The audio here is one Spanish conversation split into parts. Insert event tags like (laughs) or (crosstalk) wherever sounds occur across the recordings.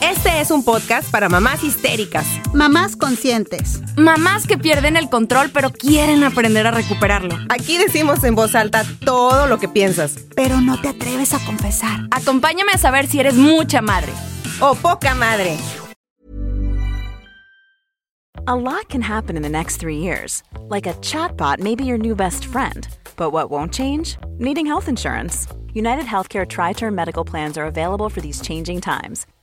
Este es un podcast para mamás histéricas, Mamás conscientes. Mamás que pierden el control pero quieren aprender a recuperarlo. Aquí decimos en voz alta todo lo que piensas. Pero no te atreves a confesar. Acompáñame a saber si eres mucha madre. O poca madre. A lot can happen in the next three years. Like a chatbot may be your new best friend. But what won't change? Needing health insurance. United Healthcare Tri Term Medical Plans are available for these changing times.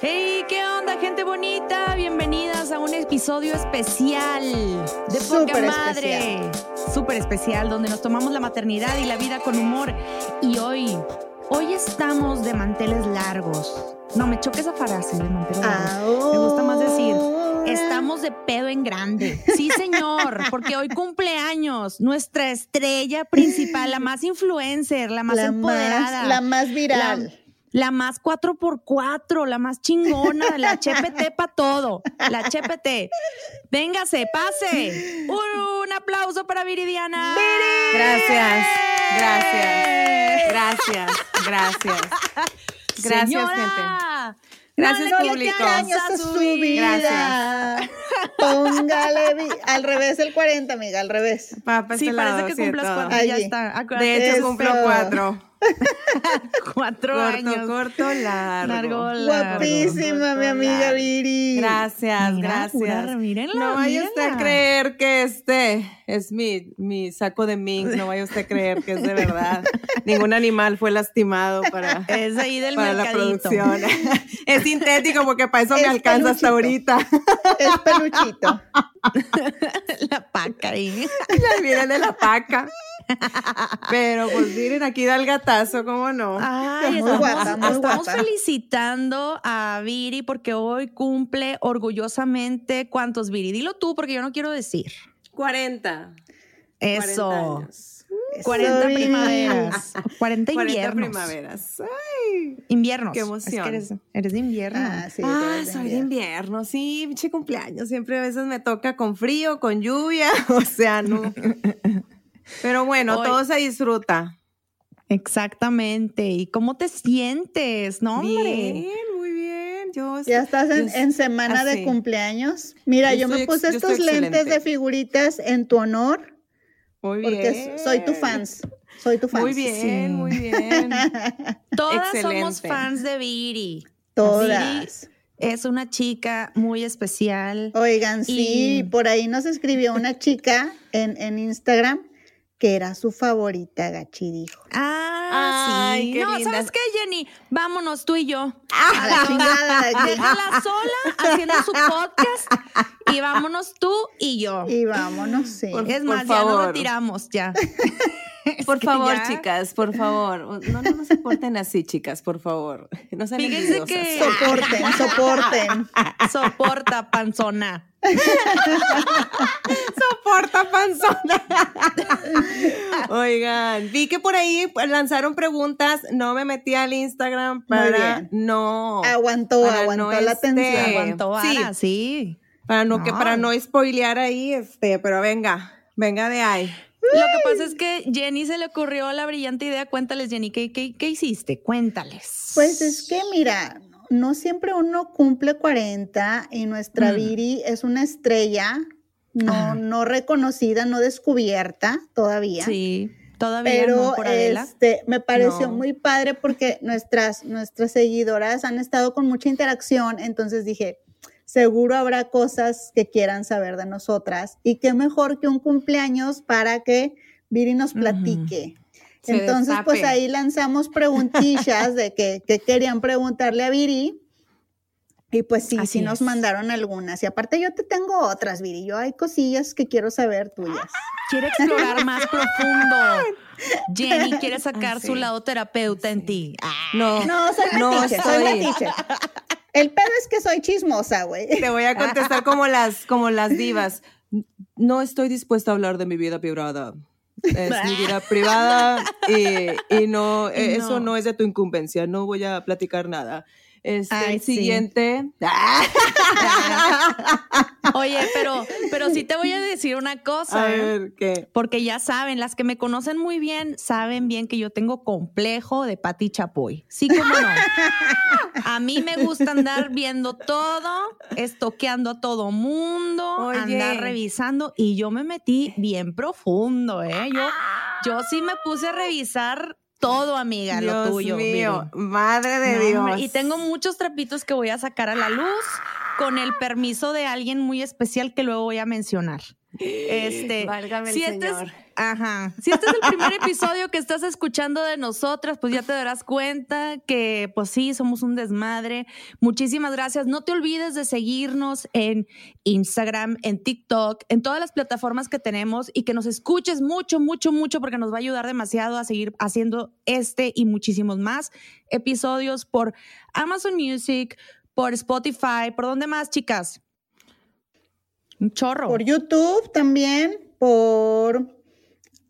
Hey, ¿qué onda, gente bonita? Bienvenidas a un episodio especial de Poca Súper Madre. Súper especial, donde nos tomamos la maternidad y la vida con humor. Y hoy, hoy estamos de manteles largos. No, me choca esa frase de manteles largos. Me gusta más decir, estamos de pedo en grande. Sí, señor, porque hoy cumpleaños nuestra estrella principal, la más influencer, la más la empoderada. más, la más viral. La más 4x4, la más chingona, la (laughs) HPT para todo. La HPT. Véngase, pase. Un, un aplauso para Viridiana. Gracias, gracias, gracias, gracias. Gracias, Señora. gente. Gracias, No público. a su vida. Gracias. Póngale vi- al revés el 40, amiga, al revés. Va pa' Sí, este parece lado, que cumplas cuatro. Allí. Ya está. Acuérdate. De hecho, cumplo cuatro. (laughs) cuatro corto, años. corto, largo. Largo, largo. Guapísima, mi amiga Viri. Gracias, Mira, gracias. pura- mírenla, no vaya usted a creer que este es mi, mi saco de mink. No vaya usted a creer que es de verdad. (laughs) Ningún animal fue lastimado para, Es ahí del para la producción. (laughs) es sintético porque para eso me alcanza hasta ahorita. Es peluchito. La paca ahí. Ya viene de la paca. (laughs) Pero pues miren, aquí da el gatazo, ¿cómo no? Ay, Muy estamos, felicitando a Viri porque hoy cumple orgullosamente cuántos Viri. Dilo tú porque yo no quiero decir. 40. Eso. 40 años. 40 Eso, Viri. primaveras. 40 40 inviernos. primaveras. Ay, Inviernos. Qué Es emoción. que eres, eres de invierno. Ah, sí, ah, tú eres de soy de invierno. invierno, sí, pinche cumpleaños. Siempre a veces me toca con frío, con lluvia, (laughs) o sea, no. (laughs) Pero bueno, Hoy- todo se disfruta. Exactamente. ¿Y cómo te sientes? No, hombre. Bien, muy bien. Yo Ya estás en, yo- en semana de cumpleaños. Mira, Yo yo, me ex- puse yo estos lentes excelente. de figuritas en tu honor Muy porque bien. soy tu fans. Soy tu fans. Muy bien, Sí. muy bien. (laughs) Todas somos fans de Viri. Todas. Es una chica muy especial. Oigan, sí, Y- por ahí nos escribió una chica en, en Instagram que era su favorita, Gachi dijo. Ah, Ay, sí. qué no, linda. ¿sabes qué, Jenny? Vámonos tú y yo. A la chingada. Déjala sola haciendo su podcast y vámonos tú y yo. Y vámonos, sí. Por- es más, ya favor. nos retiramos, ya. (laughs) (laughs) Por que favor, ya- chicas, por favor. No, no, no se porten así, chicas, por favor. (laughs) No sean Fíjense que- Soporten, soporten. (laughs) Soporta, panzona. soporta panzona. Oigan, vi que por ahí lanzaron preguntas, no me metí al Instagram para no Aguantó, Para aguantó no la este- atención. Aguantó sí. sí. para no, que para no spoilear ahí, este, pero venga, venga de ahí. Lo que pasa es que Jenny se le ocurrió la brillante idea. Cuéntales, Jenny, ¿qué, qué, qué hiciste? Cuéntales. Pues es que mira, no siempre uno cumple 40 y nuestra Mm. Viri es una estrella no, Ajá. no reconocida, no descubierta todavía. Sí, todavía Pero no por este, me pareció No. muy padre porque nuestras, nuestras seguidoras han estado con mucha interacción, entonces dije, seguro habrá cosas que quieran saber de nosotras y qué mejor que un cumpleaños para que Viri nos platique. Entonces, pues ahí lanzamos preguntillas de que, que querían preguntarle a Viri. Y pues sí, Así sí nos es. mandaron algunas. Y aparte yo te tengo otras, Viri. Yo hay cosillas que quiero saber tuyas. Quiere explorar más (laughs) profundo. Jenny quiere sacar su lado terapeuta en ti. Ah, No, No, soy no metiche, soy metiche. El pedo es que soy chismosa, güey. Te voy a contestar (laughs) como las, como las divas. No estoy dispuesta a hablar de mi vida privada. Es mi vida (laughs) privada y, y no, eso No. no es de tu incumbencia. No voy a platicar nada. Este, Ay, el sí. siguiente. (laughs) Oye, pero, pero sí te voy a decir una cosa. A ver, ¿qué? Porque ya saben, las que me conocen muy bien, saben bien que yo tengo complejo de Pati Chapoy. Sí, como no. (laughs) A mí me gusta andar viendo todo, estoqueando a todo mundo, Oye. andar revisando y yo me metí bien profundo, ¿eh? Yo, yo sí me puse a revisar todo, amiga, lo tuyo. mío, madre de No, Dios. hombre, Y tengo muchos trapitos que voy a sacar a la luz con el permiso de alguien muy especial que luego voy a mencionar. Este, Válgame el si es, ajá, si este es el primer (laughs) episodio que estás escuchando de nosotras, pues ya te darás cuenta que, pues sí, somos un desmadre. Muchísimas gracias. No te olvides de seguirnos en Instagram, en TikTok, en todas las plataformas que tenemos y que nos escuches mucho, mucho, mucho, porque nos va a ayudar demasiado a seguir haciendo este y muchísimos más episodios por Amazon Music, por Spotify, por dónde más, chicas. Un chorro. Por YouTube también, por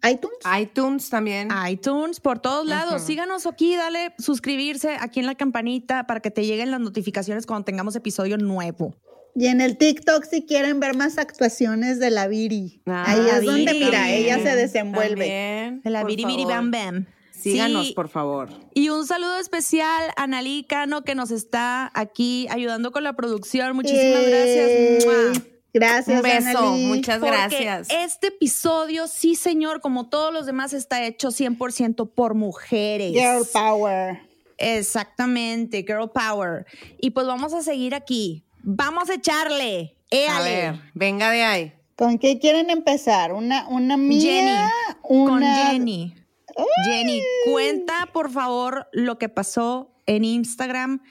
iTunes. iTunes también. iTunes, por todos lados. Síganos aquí, dale suscribirse aquí en la campanita para que te lleguen las notificaciones cuando tengamos episodio nuevo. Y en el TikTok si quieren ver más actuaciones de la Viri. Ah, Ahí es Viri donde, mira, también, ella se desenvuelve. También, De la Biri favor. Bam Bam. Síganos, Sí, por favor. Y un saludo especial a Nalí Cano que nos está aquí ayudando con la producción. Muchísimas gracias. ¡Mua! Gracias, Un beso, Annalie. muchas Porque gracias. Este episodio, sí, señor, como todos los demás, está hecho 100% por mujeres. Girl power. Exactamente, girl power. Y pues vamos a seguir aquí. Vamos a echarle. A ver, venga de ahí. ¿Con qué quieren empezar? ¿Una, una mía? Jenny, Una... Con Jenny. Jenny, cuenta por favor lo que pasó en Instagram.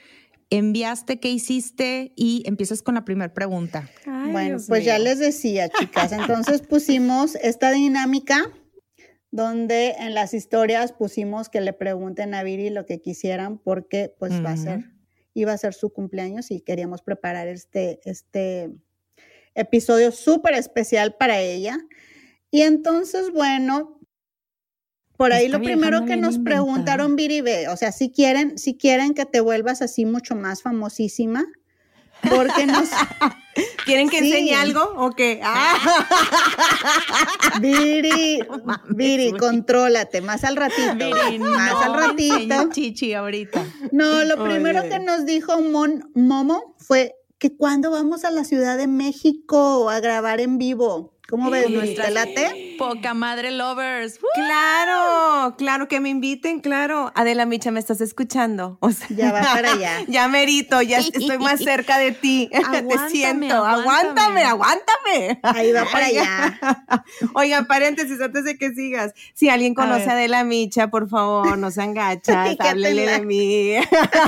Enviaste qué hiciste y empiezas con la primera pregunta. Bueno, pues ya les decía, chicas. Entonces (laughs) pusimos esta dinámica donde en las historias pusimos que le pregunten a Viri lo que quisieran porque pues va a ser, iba a ser su cumpleaños y queríamos preparar este, este episodio súper especial para ella. Y entonces, bueno, por ahí lo primero que nos preguntaron, Viri, ve, o sea, si quieren, si quieren que te vuelvas así mucho más famosísima, porque nos... (laughs) ¿Quieren que Sí. enseñe algo o qué? (laughs) Ah. Viri, (laughs) Viri, contrólate, más al ratito. Viri, más no al ratito. chichi ahorita. No, lo primero Oye. que nos dijo Mon, Momo fue que cuando vamos a la Ciudad de México a grabar en vivo. ¿Cómo ves? ¿Te late? Poca madre lovers. Claro, claro que me inviten, claro. Adela Micha, ¿me estás escuchando? O sea, Ya va para allá. (laughs) ya merito, ya estoy más cerca de ti. (laughs) Aguántame, Te siento. aguántame. Aguántame, aguántame. Ahí va para (laughs) Oiga. allá. Oigan, paréntesis antes de que sigas. Si alguien conoce a Adela Micha, por favor, no sean gachas, ¿Qué te háblele de mí.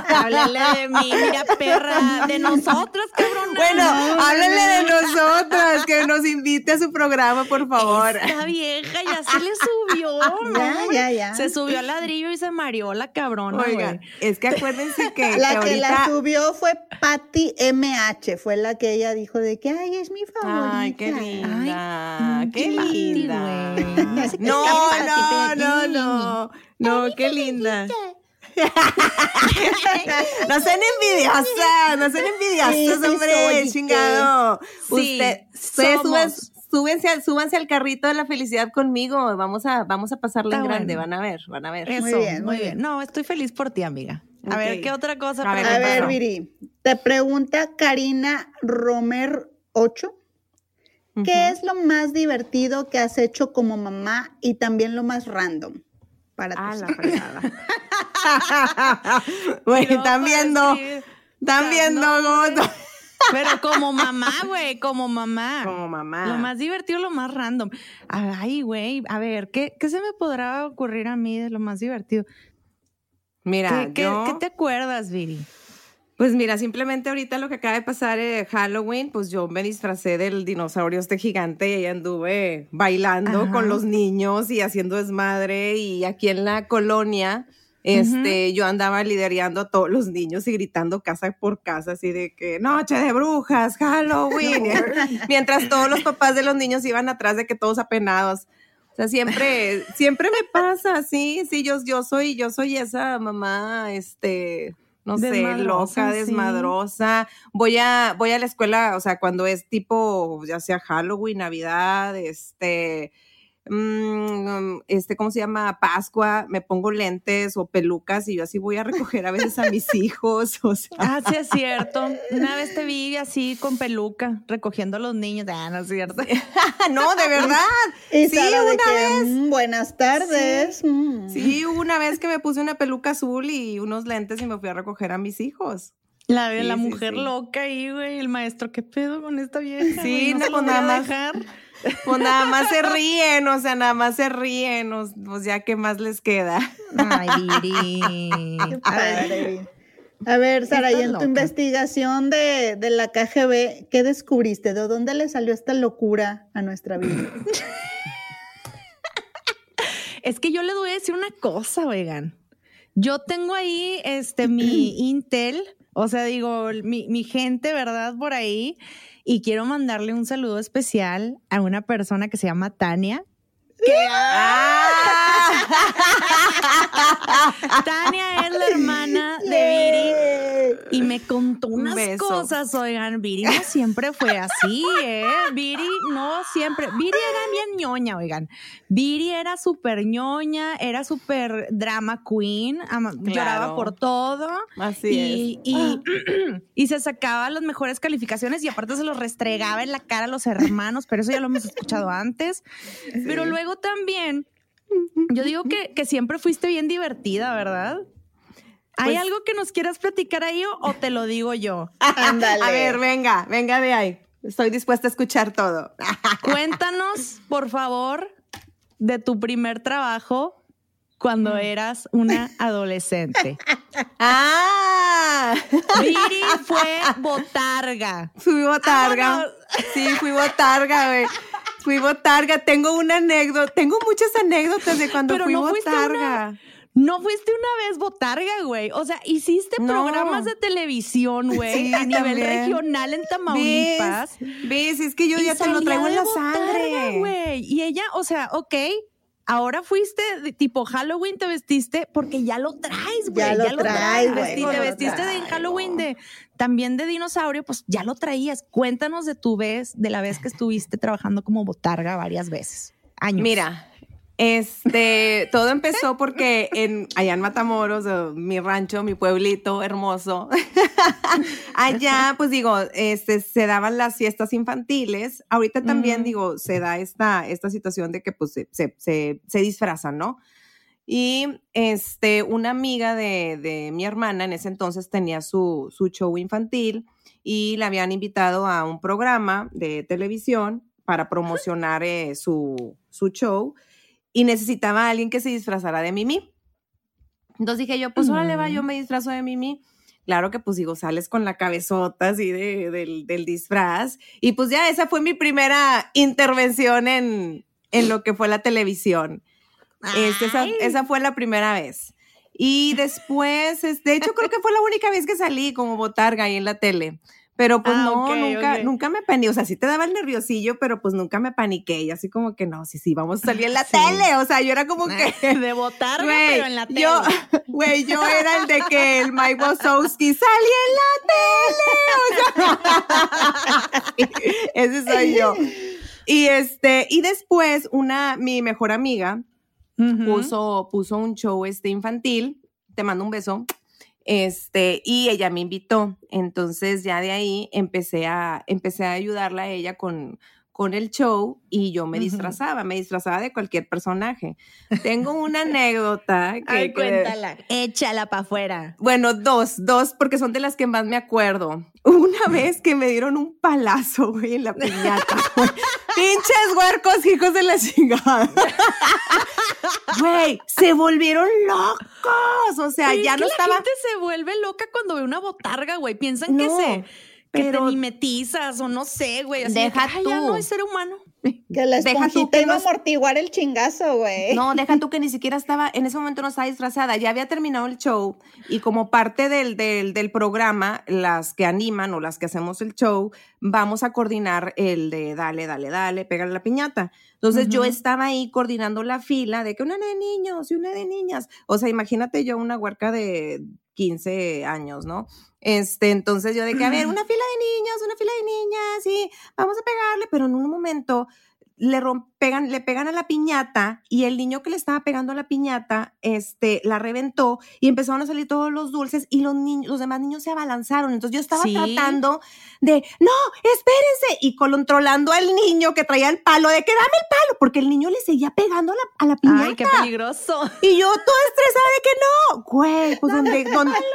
Háblale de mí, mira, perra, de nosotros, cabrón. Bueno, háblele de nosotras, que nos invite a su programa, por favor. Esta vieja ya se le subió, ¿no? (laughs) Ya, ya, ya. Se subió al ladrillo y se mareó la cabrona, Oigan, es que acuérdense que, (laughs) La que la subió fue Patty MH, fue la que ella dijo de que, ay, es mi favorita. Ay, qué linda, Ay, qué linda. No, no, no, no, no, qué linda. No sean envidiosas, no sean envidiosas, Sí, sí hombre, soy, chingado. Sí, Usted, ustedes suben- somos. Súbense, al- súbanse al carrito de la felicidad conmigo. Vamos a, vamos a pasarla en grande, bueno. van a ver, van a ver. Eso, Muy bien, muy bien. No, estoy feliz por ti, amiga. A ver, ¿qué otra cosa? A ver, a ver Viri, te pregunta Karina Romer 8. ¿Qué es lo más divertido que has hecho como mamá y también lo más random para ah, la fregada. (laughs) Güey, están viendo, están viendo Pero como mamá, güey, como mamá. Como mamá. Lo más divertido, lo más random. Ay, güey, a ver, ¿qué, ¿qué se me podrá ocurrir a mí de lo más divertido? Mira, ¿Qué, ¿qué, te acuerdas, Viri? Pues mira, simplemente ahorita lo que acaba de pasar en Halloween, pues yo me disfracé del dinosaurio este gigante y ahí anduve bailando con los niños y haciendo desmadre y aquí en la colonia, este, yo andaba liderando a todos los niños y gritando casa por casa así de que noche de brujas, Halloween, (laughs) (laughs) mientras todos los papás de los niños iban atrás de que todos apenados. O sea, siempre, siempre me pasa, sí, sí, yo, yo soy, yo soy esa mamá, este, no sé, loca, desmadrosa. Voy a, voy a la escuela, o sea, cuando es tipo, ya sea Halloween, Navidad, este, Mm, este, ¿cómo se llama? Pascua, me pongo lentes o pelucas y yo así voy a recoger a veces a mis (laughs) hijos. O sea. Ah, sí, es cierto. Una vez te vi así con peluca, recogiendo a los niños. Ah, no es cierto. (laughs) no, de verdad. sí, una vez. Mm, buenas tardes. Mm. Sí. una vez que me puse una peluca azul y unos lentes y me fui a recoger a mis hijos. La, la mujer loca ahí, güey, el maestro, ¿qué pedo con esta vieja? Sí, no, pues nada más. Pues nada más se ríen, o sea, nada más se ríen, pues ya qué más les queda. Ay, Viri. A ver, Sara, y en tu investigación de, de, la KGB, ¿qué descubriste? ¿De dónde le salió esta locura a nuestra vida? (laughs) es que yo le voy a decir una cosa, oigan. Yo tengo ahí este mi (clears throat) Intel, o sea, digo, mi, mi gente, ¿verdad? Por ahí. Y quiero mandarle un saludo especial a una persona que se llama Tania. Ah. Tania es la hermana de Viri y me contó unas cosas, oigan, Viri no siempre fue así, ¿eh? Viri no siempre, Viri era bien ñoña, oigan. Viri era súper ñoña, era súper drama queen, lloraba por todo. Así y, Y, y, se sacaba las mejores calificaciones y aparte se los restregaba en la cara a los hermanos, pero eso ya lo hemos escuchado antes. Pero luego también yo digo que, que siempre fuiste bien divertida, ¿verdad? ¿Hay pues algo que nos quieras platicar ahí o, te lo digo yo? (laughs) Ándale. A ver, venga, venga de ahí. Estoy dispuesta a escuchar todo. (laughs) Cuéntanos, por favor, de tu primer trabajo cuando eras una adolescente. (laughs) ¡Ah! Viri fue botarga. Fui botarga. Sí, fui botarga, güey. Fui botarga. Tengo una anécdota, tengo muchas anécdotas de cuando fui botarga. no fuiste una vez botarga, güey. O sea, hiciste programas de televisión, güey, a nivel regional en Tamaulipas. ¿Ves? Es que yo ya te lo traigo en la sangre. güey. Y ella, o sea, ok, ahora fuiste tipo Halloween, te vestiste porque ya lo traes, güey. Ya, lo, traes, güey. Te vestiste de Halloween de también de dinosaurio, pues ya lo traías. Cuéntanos de tu vez, de la vez que estuviste trabajando como botarga varias veces. Años. Mira, este, (laughs) todo empezó porque en, allá en Matamoros, mi rancho, mi pueblito hermoso, (laughs) allá, pues digo, este, se daban las fiestas infantiles. Ahorita también, digo, se da esta, esta situación de que pues se, se, se, disfrazan, ¿no? Y este, una amiga de, de, mi hermana en ese entonces tenía su, su show infantil y la habían invitado a un programa de televisión para promocionar eh, su, su show y necesitaba a alguien que se disfrazara de Mimi. Entonces dije yo, pues órale va, yo me disfrazo de Mimi. Claro que pues digo, sales con la cabezota así de, del, disfraz. Y pues ya esa fue mi primera intervención en, en lo que fue la televisión. Este, esa, esa, fue la primera vez. Y después, de hecho creo que fue la única vez que salí como botarga ahí en la tele. Pero pues ah, no, nunca, nunca me paniqué. O sea, sí te daba el nerviosillo, pero pues nunca me paniqué. Y así como que no, sí, sí, vamos a salir en la (laughs) tele. O sea, yo era como que. (laughs) De votar, pero en la tele. Yo, (laughs) güey, yo era el de que el Mike Wazowski salía en la tele. O sea, ese soy yo. Y este, y después, una, mi mejor amiga puso, puso un show este infantil. Te mando un beso Este, y ella me invitó. Entonces ya de ahí empecé a, empecé a ayudarla a ella con, con el show y yo me disfrazaba, me disfrazaba de cualquier personaje. Tengo una (laughs) anécdota que... Ay, cuéntala, échala para afuera. Bueno, dos, dos, porque son de las que más me acuerdo. (laughs) Una vez que me dieron un palazo, güey, en la piñata. (laughs) Pinches huercos, hijos de la chingada. Güey, se volvieron locos. O sea, ya no estaba. La gente se vuelve loca cuando ve una botarga, güey. Piensan que se que te mimetizas o no sé, güey. deja tú. Ya no es ser humano. Que la esponjita iba a amortiguar el chingazo, güey. No, deja tú (laughs) que ni siquiera estaba, en ese momento no estaba disfrazada, ya había terminado el show y como parte del, del, del programa, las que animan o las que hacemos el show, vamos a coordinar el de dale, dale, dale, pégale la piñata. Entonces yo estaba ahí coordinando la fila de que una de niños y una de niñas. O sea, imagínate yo una huerca de 15 años, ¿no? Este, entonces yo de que, a ver, una fila de niños, una fila de niñas, y vamos a pegarle, pero en un momento le rompegan, le pegan a la piñata y el niño que le estaba pegando a la piñata, este, la reventó y empezaron a salir todos los dulces y los niños, los demás niños se abalanzaron. Entonces yo estaba tratando de, no, espérense, y controlando al niño que traía el palo, de que dame el palo, porque el niño le seguía pegando a la, a la piñata. Ay, qué peligroso. Y yo toda estresada de que no, güey, pues donde,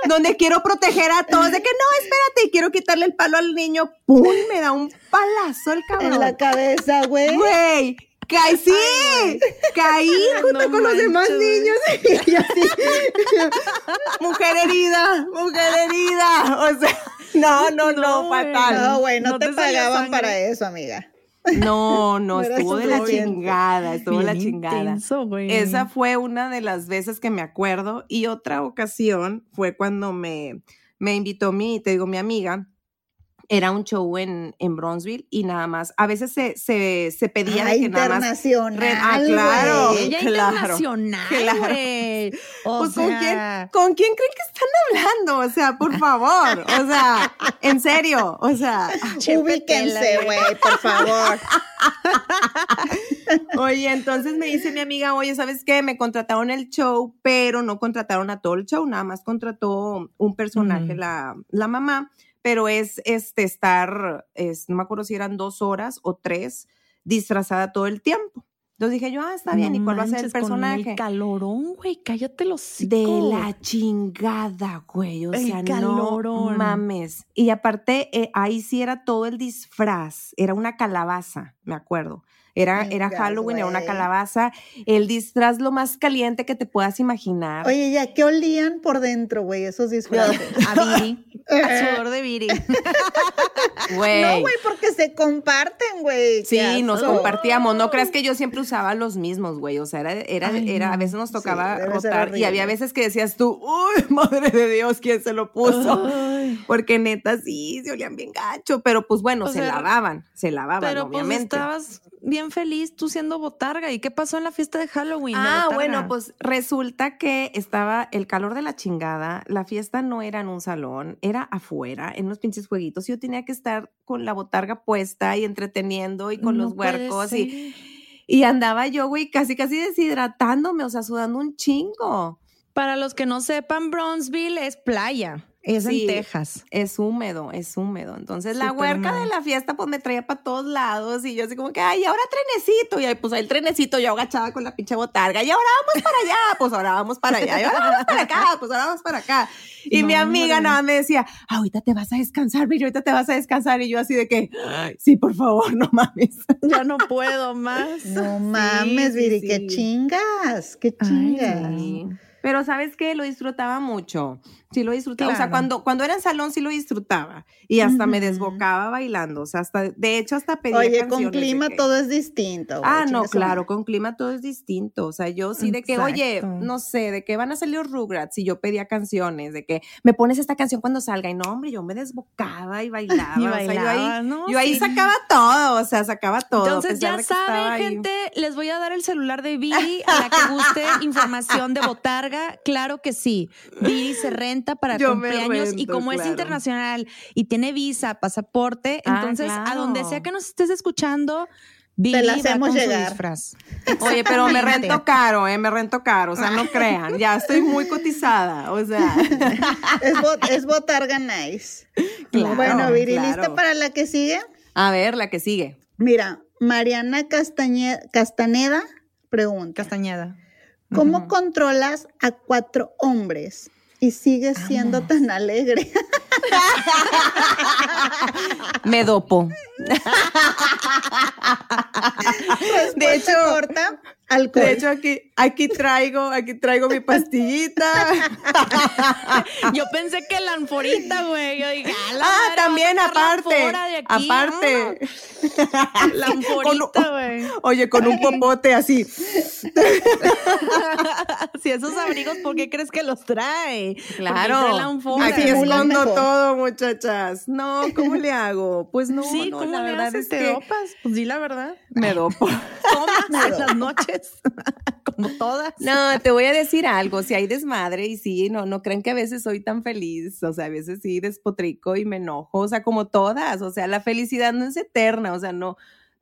donde, quiero proteger a todos, de que no, espérate, y quiero quitarle el palo al niño, ¡pum! Me da un palazo el cabrón. En la cabeza, güey. Güey, caí, sí, caí (laughs) junto con los demás niños. Y así, (laughs) mujer herida, mujer herida. O sea, no, no, no, fatal. No, güey, no, te, pagaban para eso, amiga. No, no, estuvo de la chingada, estuvo de la chingada. Esa fue una de las veces que me acuerdo. Y otra ocasión fue cuando me, me invitó mi, te digo, mi amiga era un show en, en Bronzeville y nada más. A veces se, se, se pedía de que nada más. Ah, claro. Ella internacional. Claro. (laughs) pues, ¿con, quién, ¿con quién creen que están hablando? O sea, por favor. O sea, en serio. O sea, (laughs) ubíquense, güey, por favor. (laughs) Oye, entonces me dice mi amiga, oye, ¿sabes qué? Me contrataron el show, pero no contrataron a todo el show, nada más contrató un personaje, la, la mamá pero es este estar, es, no me acuerdo si eran dos horas o tres, disfrazada todo el tiempo. Entonces dije yo, ah, está bien, ¿y cuál va a ser el personaje? Con el calorón, güey, cállate los De la chingada, güey, o sea, no mames. Y aparte, eh, ahí sí era todo el disfraz, era una calabaza, me acuerdo. Era, era Halloween, era una calabaza, el disfraz lo más caliente que te puedas imaginar. Oye, ya, ¿qué olían por dentro, güey, esos disfraces? A Viri, a (laughs) sudor de Viri. (laughs) Güey. No, güey, porque se comparten, güey. Sí, nos compartíamos. No creas que yo siempre usaba los mismos, güey. O sea, era, era, era a veces nos tocaba rotar y había veces que decías tú, uy, (laughs) madre de Dios, ¿quién se lo puso? Porque neta, sí, se olían bien gacho, pero pues bueno, se lavaban, se lavaban, pero pues, obviamente. Estabas bien feliz tú siendo botarga. ¿Y qué pasó en la fiesta de Halloween? Ah, bueno, pues resulta que estaba el calor de la chingada. La fiesta no era en un salón, era afuera, en unos pinches jueguitos. Yo tenía que estar con la botarga puesta y entreteniendo y con los huercos y, y andaba yo, güey, casi casi deshidratándome, o sea, sudando un chingo. Para los que no sepan, Bronzeville es playa. Es en Texas. Es húmedo, es húmedo. Entonces la huerca de la fiesta pues me traía para todos lados y yo así como que, ay, ahora trenecito. Y ahí pues ahí el trenecito yo agachaba con la pinche botarga y ahora vamos para allá, (laughs) pues ahora vamos para allá, y ahora vamos para acá, pues ahora vamos para acá. Y mi amiga nada me decía, ahorita te vas a descansar, Viri, ahorita te vas a descansar. Y yo así de que, sí, por favor, (laughs) no mames. Ya no puedo más. No mames, Viri, qué chingas, qué chingas. Pero sabes qué, lo disfrutaba mucho sí lo disfrutaba. O sea, cuando, cuando era en salón sí lo disfrutaba y hasta me desbocaba bailando. O sea, hasta, de hecho, hasta pedía Oye, con clima todo es distinto. ah, no, claro, con clima todo es distinto. O sea, yo sí de que, oye, no sé, de que van a salir los Rugrats y yo pedía canciones, de que me pones esta canción cuando salga y no, hombre, yo me desbocaba y bailaba. (laughs) y bailaba, o sea, yo ahí, yo ahí sacaba todo, o sea, sacaba todo. Entonces, ya saben, gente, les voy a dar el celular de Viri a la que guste (laughs) información de Claro que sí. Viri se renta para (laughs) cumpleaños y como es internacional y tiene visa, pasaporte, ah, entonces a donde sea que nos estés escuchando, Te la hacemos llegar. (laughs) Oye, pero me rento caro, ¿eh? Me rento caro, o sea, no crean, ya estoy muy cotizada, o sea. (laughs) es, bot, es botarga nice. bueno, Viri, ¿lista para la que sigue? A ver, la que sigue. Mira, Mariana Castaneda pregunta. Castañeda. ¿Cómo controlas a cuatro hombres y sigues siendo tan alegre? (laughs) Me dopo. de hecho, corta, alcohol. De hecho, aquí, aquí traigo, aquí traigo mi pastillita. (laughs) Yo pensé que la anforita, güey. ah, ah también aparte. Aparte. La (laughs) anforita, güey. Oye, con un popote así. si esos abrigos, ¿por qué crees que los trae? Claro. Aquí escondo todo, muchachas. No, ¿cómo le hago? Pues no, sí, no, ¿cómo la le verdad haces? es ¿Te que dopas? Pues di la verdad. me (laughs) dopo. Tomas en las noches, (laughs) como todas. No, te voy a decir algo, si hay desmadre y sí, no, no crean que a veces soy tan feliz, o sea, a veces sí despotrico y me enojo, o sea, como todas, o sea, la felicidad no es eterna, o sea, no,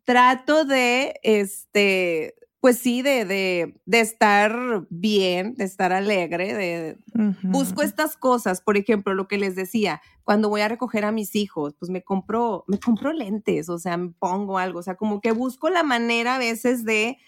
trato de, este, pues sí, de, de, de estar bien, de estar alegre, de, busco estas cosas, por ejemplo, lo que les decía, cuando voy a recoger a mis hijos, pues me compro, me compro lentes, o sea, me pongo algo, o sea, como que busco la manera a veces de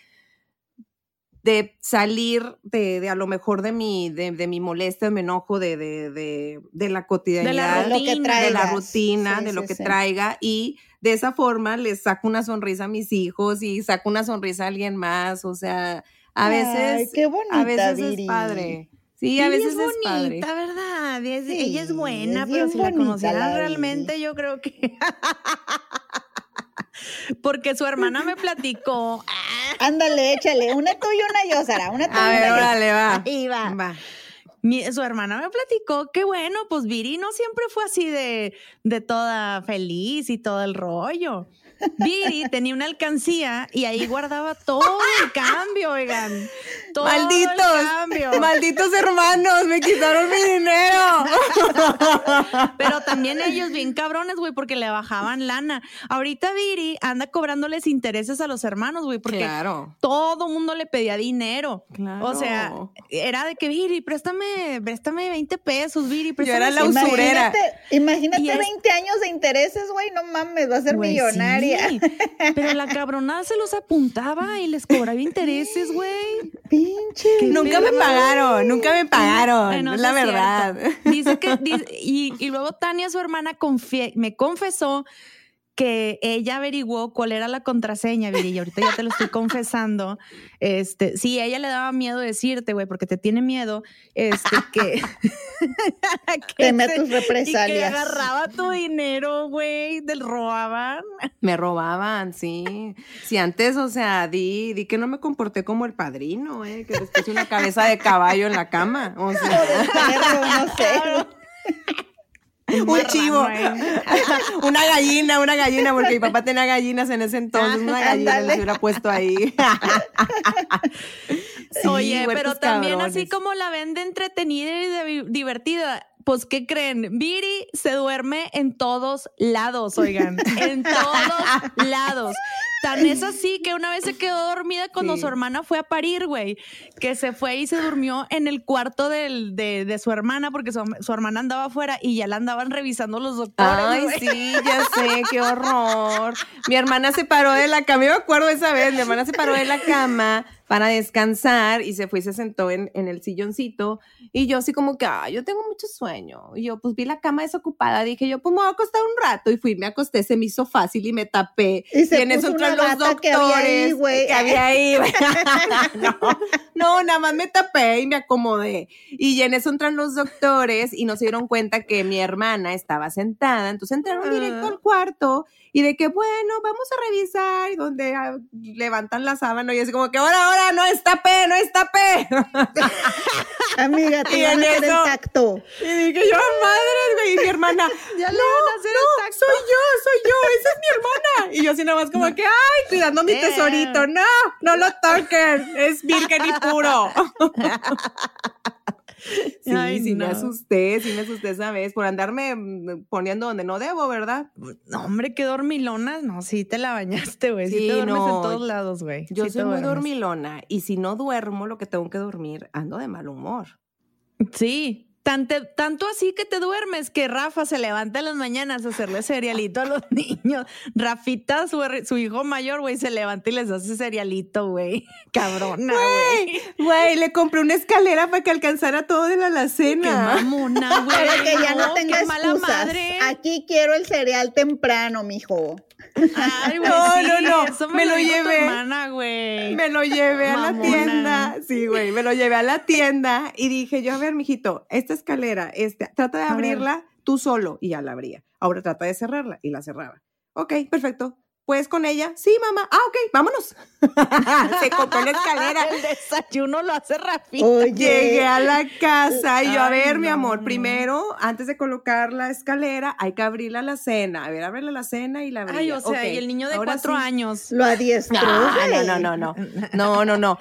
de salir de, de, a lo mejor de mi, de, de mi molestia, de mi enojo, de, de, de la cotidianidad, de la rutina, de, la rutina, de lo que traiga y de esa forma les saco una sonrisa a mis hijos y saco una sonrisa a alguien más, o sea, a veces, qué bonita, a veces es padre. Sí, a veces es, bonita, es ¿verdad? ella es buena, pero si la conocieran realmente, yo creo que (laughs) (laughs) porque su hermana me platicó. Ándale, échale, una tú y una yo, Sara, una tú A ver, órale, va. Ahí va. Va. su hermana me platicó que bueno, pues Viri no siempre fue así de, de toda feliz y todo el rollo. Viri tenía una alcancía y ahí guardaba todo el cambio, oigan. Todo malditos, el cambio. (laughs) malditos hermanos, me quitaron mi dinero. (laughs) Pero también ellos bien cabrones, güey, porque le bajaban lana. Ahorita Viri anda cobrándoles intereses a los hermanos, güey, porque todo mundo le pedía dinero. O sea, era de que Viri, préstame, préstame 20 pesos, Viri, préstame. Yo era la usurera. Imagínate, 20 años de intereses, güey, no mames, va a ser millonaria. Pero la cabronada se los apuntaba y les cobraba (laughs) intereses, güey. Pinche. Nunca me pagaron, nunca me pagaron. es la verdad. Dice que, (laughs) y, y, luego Tania, su hermana, me confesó que ella averiguó cuál era la contraseña, Viri, y ahorita ya te lo estoy confesando. Este, sí, a ella le daba miedo decirte, güey, porque te tiene miedo, este, que, (laughs) que teme tus represalias. que agarraba tu dinero, güey, te robaban. Me robaban, sí. Sí, antes, o sea, di, di que no me comporté como el padrino, eh, que les puse una cabeza de caballo en la cama. O sea, no sé. (laughs) un chivo, (laughs) una gallina, una gallina, porque mi papá tenía gallinas en ese entonces, una gallina les hubiera puesto ahí. (laughs) Oye, pero también así como la ven de entretenida y divertida, pues, ¿qué creen? Viri se duerme en todos lados, oigan, en todos lados. Tan es así que una vez se quedó dormida cuando su hermana fue a parir, güey. Que se fue y se durmió en el cuarto del, de, de, su hermana porque su, su, hermana andaba afuera y ya la andaban revisando los doctores. Ay, sí, ya sé, qué horror. Mi hermana se paró de la cama, yo me acuerdo esa vez, mi hermana se paró de la cama para descansar y se fue y se sentó en, en, el silloncito y yo así como que, ah, yo tengo mucho sueño. Y yo pues vi la cama desocupada, dije yo pues me voy a acostar un rato y fui, me acosté, se me hizo fácil y me tapé. Y, se en eso los doctores que había ahí. Que había ahí. (laughs) (laughs) no, no, nada más me tapé y me acomodé. Y en eso entran los doctores y no se dieron cuenta que mi hermana estaba sentada, entonces entraron directo al cuarto y de que, bueno, vamos a revisar, y donde ah, levantan la sábana y es como que, ahora, ahora, no está P, no está P. (laughs) Amiga, te van a hacer el tacto. Y dije yo, madre, y mi hermana, (laughs) ya no, van a hacer no, el tacto. soy yo, soy yo, esa es mi hermana. Y yo así nada más como que, ay, cuidando mi tesorito, no, no lo toquen, es virgen y puro. (laughs) (laughs) sí, sí me asusté, sí me asusté esa vez por andarme mm, poniendo donde no debo, ¿verdad? No, hombre, qué dormilona. No, sí te la bañaste, güey. Sí, te duermes en todos lados, güey. Yo soy muy dormilona y si no duermo lo que tengo que dormir, ando de mal humor. Sí, tanto así que te duermes que Rafa se levanta en las mañanas a hacerle cerealito a los (laughs) niños. Rafita, su, hijo mayor, güey, se levanta y les hace cerealito, güey. (laughs) Cabrona, güey. Güey, le compré una escalera para que alcanzara todo de la alacena. Qué mamona, (laughs) güey. Para que ya no, tenga excusas. Madre. Aquí quiero el cereal temprano, mijo. Ay, güey, no, no, no, me, lo, llevé. Me lo llevé a la tienda. Sí, güey, me lo llevé a la tienda y dije yo, a ver, mijito, esta escalera, este, trata de abrirla tú solo y ya la abría. Ahora trata de cerrarla y la cerraba. Ok, perfecto. ¿Puedes con ella? Sí, mamá. Ah, ok, vámonos. (laughs) Se compró la escalera. (laughs) El desayuno lo hace Rafita. Llegué a la (laughs) casa y yo, a ver, mi amor, primero, antes de colocar la escalera, hay que abrirla a la cena. A ver, ábrela la cena y la abrí. Ay, o sea, y el niño de cuatro años. Lo adiestró. No, no, no, no, no. No, no, no.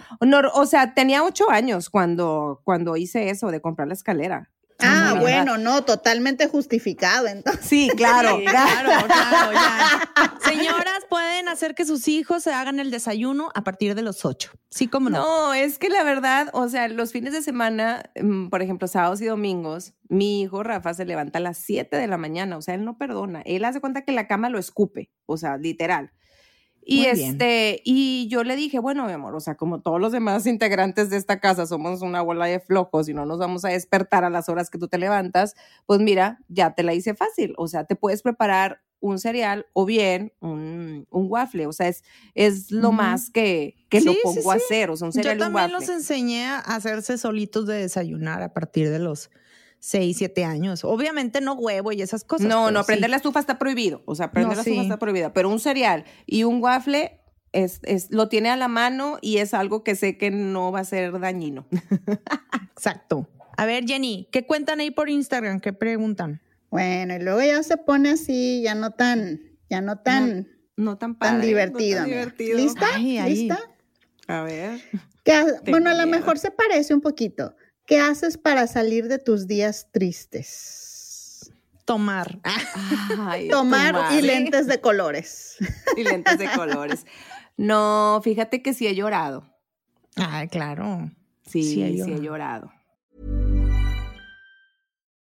O sea, tenía ocho años cuando, cuando hice eso de comprar la escalera. Ah, bueno, no, totalmente justificado entonces. Sí, claro, claro, claro, ya. (laughs) Señoras, pueden hacer que sus hijos se hagan el desayuno a partir de los ocho. Sí, como no. No, es que la verdad, o sea, los fines de semana, mm, por ejemplo, sábados y domingos, mi hijo Rafa se levanta a las siete de la mañana, o sea, él no perdona. Él hace cuenta que la cama lo escupe, o sea, literal. Y este, y yo le dije, bueno, mi amor, o sea, como todos los demás (laughs) integrantes de esta casa somos una bola de flojos y no nos vamos a despertar a las horas que tú te levantas, pues mira, ya te la hice fácil. O sea, te puedes preparar un cereal o bien un, un waffle. O sea, es, es lo más que, que lo pongo a hacer. O sea, un cereal Yo también los enseñé a hacerse solitos de desayunar a partir de los 6, 7 años. Obviamente no huevo y esas cosas. No, no, prender la estufa está prohibido. O sea, prender la estufa está prohibido. Pero un cereal y un waffle es, es, lo tiene a la mano y es algo que sé que no va a ser dañino. (laughs) Exacto. A ver, Jenny, ¿qué cuentan ahí por Instagram? ¿Qué preguntan? Bueno, y luego ya se pone así, ya no tan, ya no tan, no, tan, tan, divertido, ¿Lista? ¿Lista? A ver. (laughs) bueno, a lo mejor se parece un poquito. ¿Qué haces para salir de tus días tristes? Tomar. (laughs) tomar, y lentes de colores. (laughs) Y lentes de colores. No, fíjate que sí he llorado. Ah, claro. Sí, sí he, sí he llorado.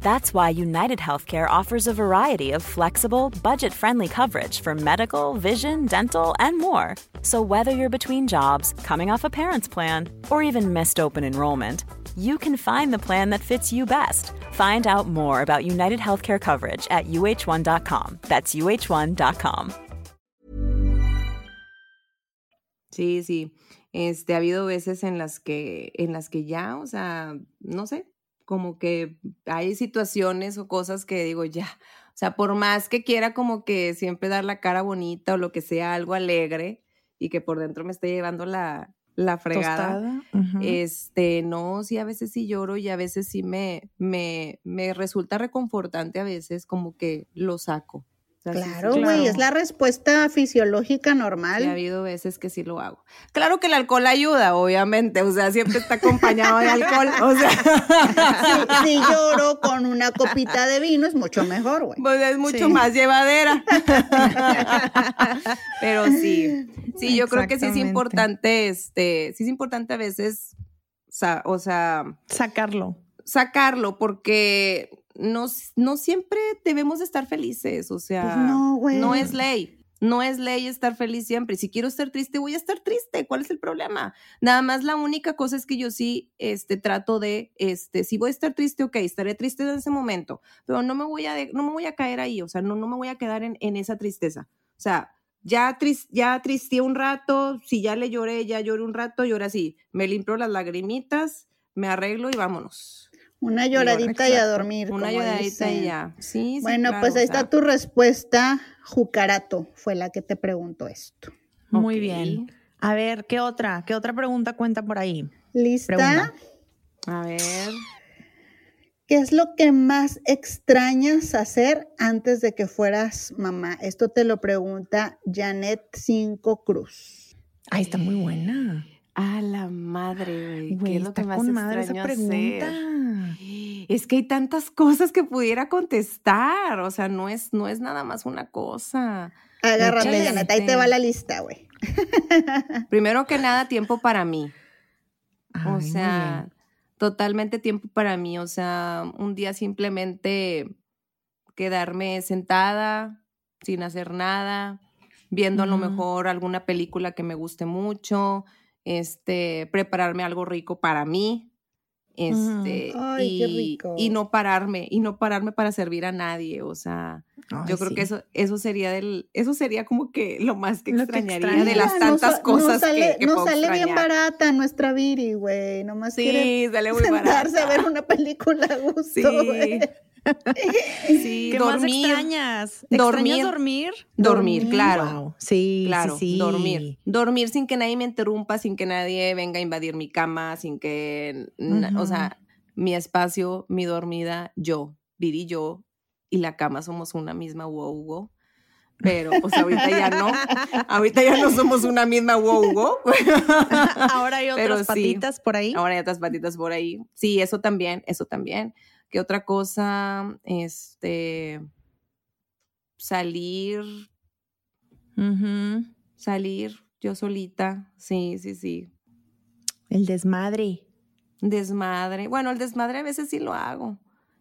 That's why United Healthcare offers a variety of flexible, budget friendly coverage for medical, vision, dental, and more. So, whether you're between jobs, coming off a parent's plan, or even missed open enrollment, you can find the plan that fits you best. Find out more about United Healthcare coverage at uh1.com. That's uh1.com. Sí, sí. Este, ha habido veces en las que, en las que ya, o sea, no sé, como que hay situaciones o cosas que digo ya, o sea, por más que quiera como que siempre dar la cara bonita o lo que sea, algo alegre y que por dentro me esté llevando la, la fregada. Este, no, sí, a veces sí lloro y a veces sí me, me, me resulta reconfortante a veces como que lo saco. Claro, güey, es la respuesta fisiológica normal. ha habido veces que sí lo hago. Claro que el alcohol ayuda, obviamente, o sea, siempre está acompañado de alcohol, (laughs) o sea. Si, lloro con una copita de vino es mucho mejor, güey. Pues es mucho más llevadera. (laughs) Pero sí, sí, yo creo que sí es importante, este, sí es importante a veces, o sea, sacarlo. Sacarlo, porque no, no siempre debemos de estar felices, o sea, pues no, no es ley. No es ley estar feliz siempre. Si quiero estar triste, voy a estar triste. ¿Cuál es el problema? Nada más la única cosa es que yo sí este, trato de, este, si voy a estar triste, ok, estaré triste en ese momento, pero no me voy a, no me voy a caer ahí, o sea, no, no me voy a quedar en, en esa tristeza. O sea, ya, ya tristeé un rato, si ya le lloré, ya lloré un rato, y ahora sí, me limpio las lagrimitas, me arreglo y vámonos. Una lloradita y a dormir. Una lloradita y ya. Sí, Bueno, pues ahí está tu respuesta. Jucarato fue la que te preguntó esto. Muy bien. A ver, ¿qué otra? ¿Qué otra pregunta cuenta por ahí? ¿Lista? A ver. ¿Qué es lo que más extrañas hacer antes de que fueras mamá? Esto te lo pregunta Janet Cinco Cruz. Ay, está muy buena. A la madre, güey. ¿Qué es lo que más madre esa pregunta? Es que hay tantas cosas que pudiera contestar. O sea, no es, no es nada más una cosa. Agárrate, Janet, ahí te va la lista, güey. (laughs) Primero que nada, tiempo para mí. o sea, totalmente tiempo para mí. O sea, un día simplemente quedarme sentada, sin hacer nada, viendo a lo mejor alguna película que me guste mucho, este, prepararme algo rico para mí, este, y, y, no pararme, y no pararme para servir a nadie, o sea, yo creo que eso, eso sería del, eso sería como que lo más que extrañaría de las tantas cosas sale, que, Nos sale bien barata nuestra Viri, güey, nomás sí, quiere sale muy (laughs) sentarse a ver una película a gusto, sí. (laughs) Sí, ¿Qué dormir, más extrañas? ¿Extrañas dormir? Dormir, claro. Sí, claro, sí, dormir. Dormir sin que nadie me interrumpa, sin que nadie venga a invadir mi cama, sin que, o sea, mi espacio, mi dormida, yo, Viri, yo y la cama somos una misma wow, wow. Pero, o sea, ahorita ya no. (laughs) Ahorita ya no somos una misma wow, wow. (laughs) Ahora hay otras patitas por ahí. Ahora hay otras patitas por ahí. Sí, eso también, eso también. ¿Qué otra cosa? Este, salir, salir yo solita, sí, sí, sí. El desmadre. Desmadre. Bueno, el desmadre a veces sí lo hago.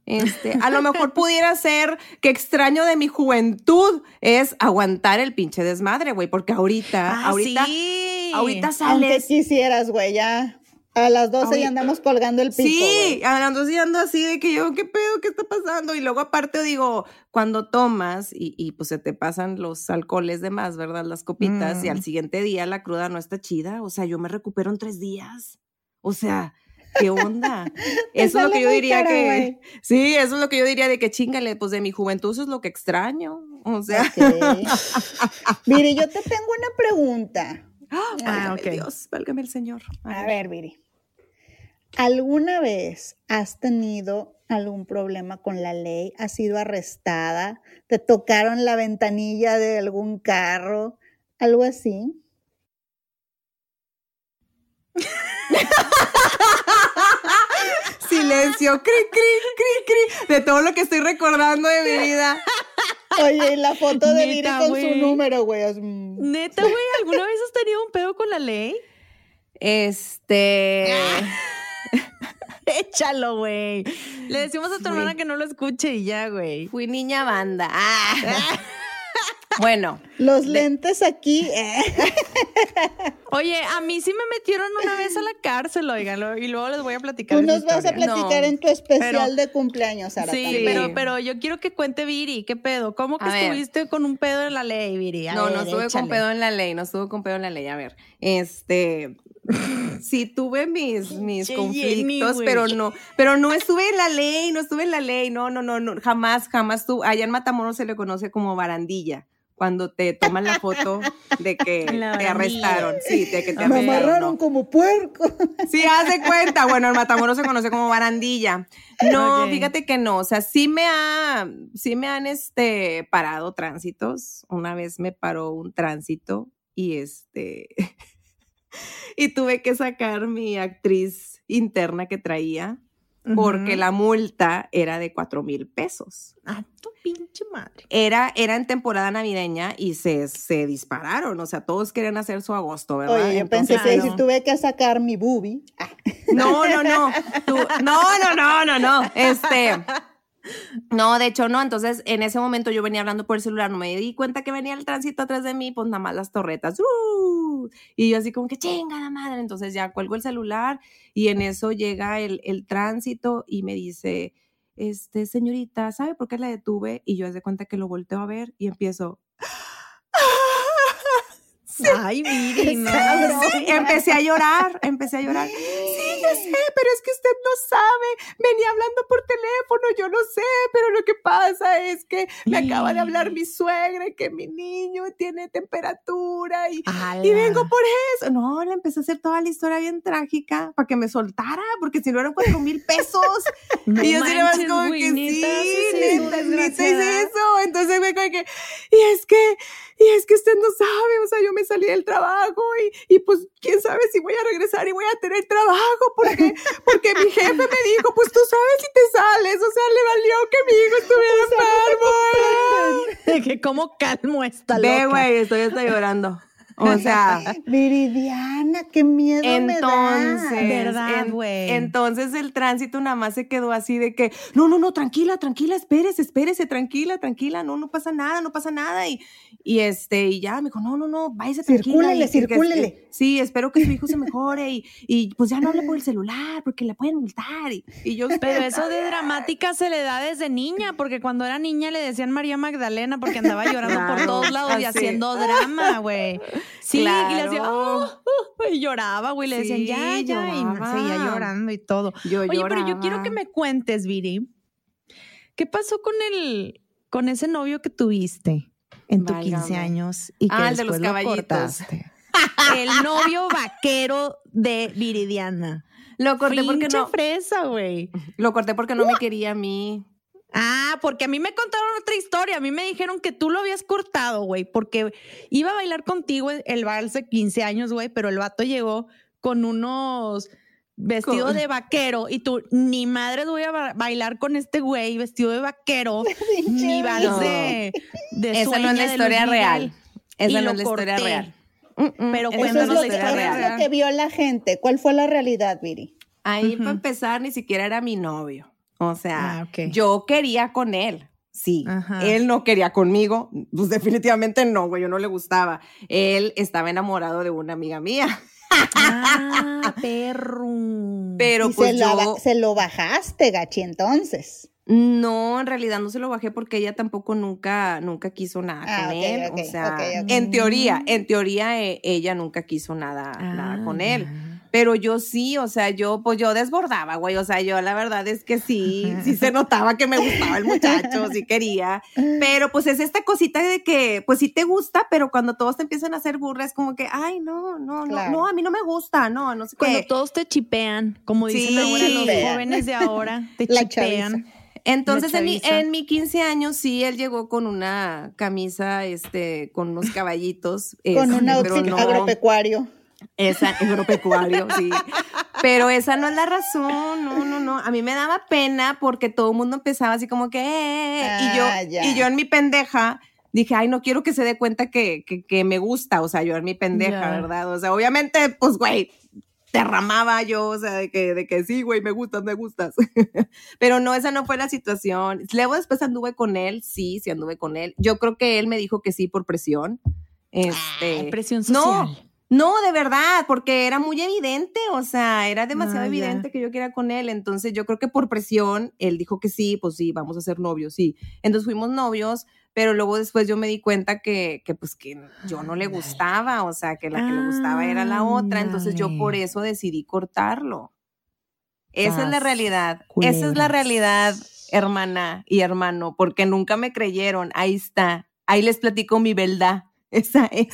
Este, a lo mejor (laughs) pudiera ser que extraño de mi juventud es aguantar el pinche desmadre, güey, porque ahorita, ah, ahorita, sí. ahorita sales. Aunque quisieras, güey, ya. A las 12 ya andamos colgando el pico. Sí, a las 12 ya ando así de que yo, ¿qué pedo? ¿Qué está pasando? Y luego aparte digo, cuando tomas y, y pues se te pasan los alcoholes de más, ¿verdad? Las copitas y al mm. siguiente día la cruda no está chida. O sea, yo me recupero en tres días. O sea, ¿qué onda? (laughs) Eso es lo que yo diría que... Sí, eso es lo que yo diría de que chingale, pues de mi juventud eso es lo que extraño. O sea... (laughs) Mire, yo te tengo una pregunta. (gasps) Ah, ok. Dios, válgame el Señor. A, ver, Viri. ¿Alguna vez has tenido algún problema con la ley? ¿Has sido arrestada? ¿Te tocaron la ventanilla de algún carro? ¿Algo así? (laughs) Silencio, cri, cri, cri, cri, de todo lo que estoy recordando de mi vida. Oye, la foto de Viri con su número, güey. Neta, güey, ¿alguna vez has tenido un pedo con la ley? Este. (laughs) Échalo, güey. Le decimos a tu hermana que no lo escuche y ya, güey. Fui niña banda. Ah. (laughs) Bueno. Los lentes aquí. Eh. Oye, a mí sí me metieron una vez a la cárcel, oigan, y luego les voy a platicar. Tú nos vas a platicar en tu especial de cumpleaños, Sara. Sí, pero, pero yo quiero que cuente Viri, ¿qué pedo? ¿Cómo que estuviste con un pedo en la ley, Viri? no, no estuve con pedo en la ley, no estuve con pedo en la ley. A ver, este, sí tuve mis, mis conflictos, pero no, pero no estuve en la ley, no estuve en la ley, no, no, no, no jamás, jamás tuve. Allá en Matamoros se le conoce como barandilla cuando te toman la foto de que (laughs) te arrestaron. Sí, de que te Me amarraron como puerco. (laughs) Sí, haz de cuenta. Bueno, el Matamoros se conoce como barandilla. No, fíjate que no. O sea, sí me ha, sí me han este parado tránsitos. Una vez me paró un tránsito y este (laughs) y tuve que sacar mi actriz interna que traía porque la multa era de cuatro mil pesos. Ah, tu pinche madre. Era, era en temporada navideña y se, se dispararon, o sea, todos querían hacer su agosto, ¿verdad? Oye, yo pensé que si tuve que sacar mi boobie. Ah. No, no, no. no, no, no, no, no. Este. No, de hecho no. Entonces, en ese momento yo venía hablando por el celular, no me di cuenta que venía el tránsito atrás de mí, pues nada más las torretas. ¡uh! Y yo así como que chingada madre. Entonces ya cuelgo el celular y en eso llega el, el tránsito y me dice, este, señorita, ¿sabe por qué la detuve? Y yo de cuenta que lo volteo a ver y empiezo. Ay, mire, (laughs) no. empecé a llorar, empecé a llorar. Sí, ya sé, pero es que usted no sabe. Venía hablando por teléfono, yo no sé, pero lo que pasa es que me acaba de hablar mi suegra que mi niño tiene temperatura y, y vengo por eso. No, le empecé a hacer toda la historia bien trágica para que me soltara, porque si no eran cuatro mil pesos. (laughs) y yo sí como que sí, neta, neta hice eso. Entonces me como que, y es que, y es que usted no sabe, o sea, yo me salí del trabajo y, y, pues quién sabe si voy a regresar y voy a tener trabajo porque, (laughs) porque mi jefe me dijo, pues tú sabes si te sales, o sea, le valió que mi hijo estuviera enfermo. que (laughs) cómo calmo esta loca. Ve, güey, estoy hasta llorando. O (laughs) sea, Viridiana, qué miedo entonces, me da. ¿Verdad, güey? entonces el tránsito nada más se quedó así de que, no, no, no, tranquila, tranquila, espérese, espérese, tranquila, tranquila, no, no pasa nada, no pasa nada. Y, y este, y ya me dijo, no, no, no, váyase tranquila. Circúlele, y, circúlele. sí, espero que su hijo se (laughs) mejore y, y pues ya no hable por el celular porque le pueden multar. Y, y yo, Pero eso de dramática se le da desde niña, porque cuando era niña le decían María Magdalena porque andaba llorando por todos lados y haciendo drama, güey. Sí, y le hacía. "Oh, oh", y lloraba, güey, le decían, Sí, ya, ya, y seguía llorando y todo. yo Oye, pero yo quiero que me cuentes, Viri, ¿qué pasó con el, con ese novio que tuviste en tu 15 Válgame. años y que Ah, el de los después lo caballitos. cortaste? (laughs) el novio vaquero de Viridiana. Lo corté porque no, fresa, güey. lo corté porque no me quería a mí. Ah, porque a mí me contaron otra historia. A mí me dijeron que tú lo habías cortado, güey, porque iba a bailar contigo el- de 15 años, güey, pero el vato llegó con unos vestidos Con- de vaquero y tú, ni madre voy a ba- bailar con este güey vestido de vaquero, (laughs) ni No. de, Esa no es la historia real. Esa no es la historia corté. real. Mm, mm, Pero Eso no es, lo la que, historia real. es lo que vio la gente. ¿Cuál fue la realidad, Viri? Ahí para empezar ni siquiera era mi novio. O sea, Ah, yo quería con él. Sí, Ajá. él no quería conmigo, pues definitivamente no, güey, yo no le gustaba. Él estaba enamorado de una amiga mía, Ah, (laughs) perro. pero pues se, yo lo, se lo bajaste, Gachi, entonces. no, en realidad no se lo bajé porque ella tampoco nunca, nunca quiso nada Ah, con él. o sea, en teoría, en teoría eh, ella nunca quiso nada, nada con él. Pero yo sí, o sea, yo, pues yo desbordaba, güey. O sea, yo la verdad es que sí, sí se notaba que me gustaba el muchacho, sí quería. Pero pues es esta cosita de que, pues sí te gusta, pero cuando todos te empiezan a hacer burlas, como que, ay, no, no, Claro. no, no, a mí no me gusta, no, no sé Cuando qué. todos te chipean, como dicen Sí. ahora los jóvenes de ahora, te La chipean. Entonces, en mi, en mi 15 años, sí, él llegó con una camisa, este, con unos caballitos. Con un este, pero outfit no- agropecuario. Esa, agropecuario, sí. Pero esa no es la razón, no, no, no. A mí me daba pena porque todo el mundo empezaba así como que, eh, eh, y yo, Ah, ya. y yo en mi pendeja dije, ay, no quiero que se dé cuenta que, que, que me gusta, o sea, yo en mi pendeja, Ya. ¿verdad? O sea, obviamente, pues, güey, derramaba yo, o sea, de que, de que sí, güey, me gustas, me gustas. (laughs) Pero no, esa no fue la situación. Luego después anduve con él, sí, sí anduve con él. Yo creo que él me dijo que sí por presión. Este, presión social. no, de verdad, porque era muy evidente, o sea, era demasiado Ah, evidente que yo quería con él, entonces yo creo que por presión, él dijo que sí, pues sí, vamos a ser novios, sí. Entonces fuimos novios, pero luego después yo me di cuenta que, que pues que yo no le gustaba, o sea, que la que le gustaba era la otra, entonces yo por eso decidí cortarlo. Esa es la realidad, esa es la realidad, hermana y hermano, porque nunca me creyeron, ahí está. Ahí les platico mi verdad. (laughs) Esa es.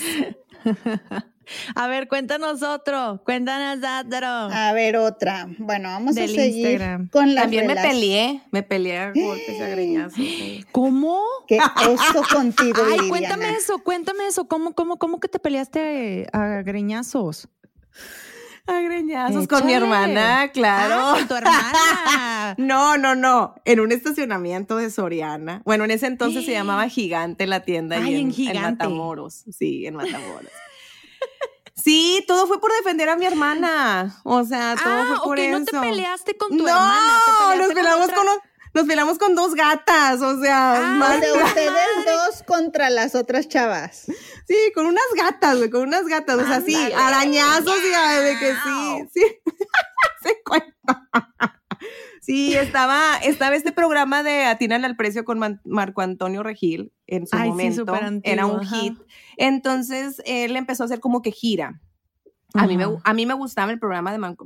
(laughs) A ver, cuéntanos otro, cuéntanos otro. A ver, otra. Bueno, vamos a seguir Instagram. con las También me peleé, me peleé a golpes a greñazos. (gasps) ¿Cómo? Qué oso contigo, Ay, Liliana. cuéntame eso, cuéntame eso. ¿Cómo, cómo, cómo que te peleaste a, a greñazos? A greñazos con mi hermana, claro. Ah, con tu hermana. (laughs) No, no, no. En un estacionamiento de Soriana. Bueno, en ese entonces se (gasps) llamaba Gigante la tienda Ay, y en en, Gigante. Matamoros. Sí, en Matamoros. Sí, todo fue por defender a mi hermana. O sea, todo ah, fue por ok, eso. no te peleaste con tu no, hermana. te nos peleamos otra- con, nos peleamos con dos gatas. O sea, Ah, O sea, ustedes dos contra las otras chavas. Sí, con unas gatas, güey, con unas gatas, o sea, sí, arañazos y de que sí, sí. (laughs) Se cuenta. Sí, estaba, estaba este programa de Atínale al precio con Man- Marco Antonio Regil en su Ay, momento. antiguo, Era un ajá. hit. Entonces él empezó a hacer como que gira. A mí, me, a mí me gustaba el programa de, Man-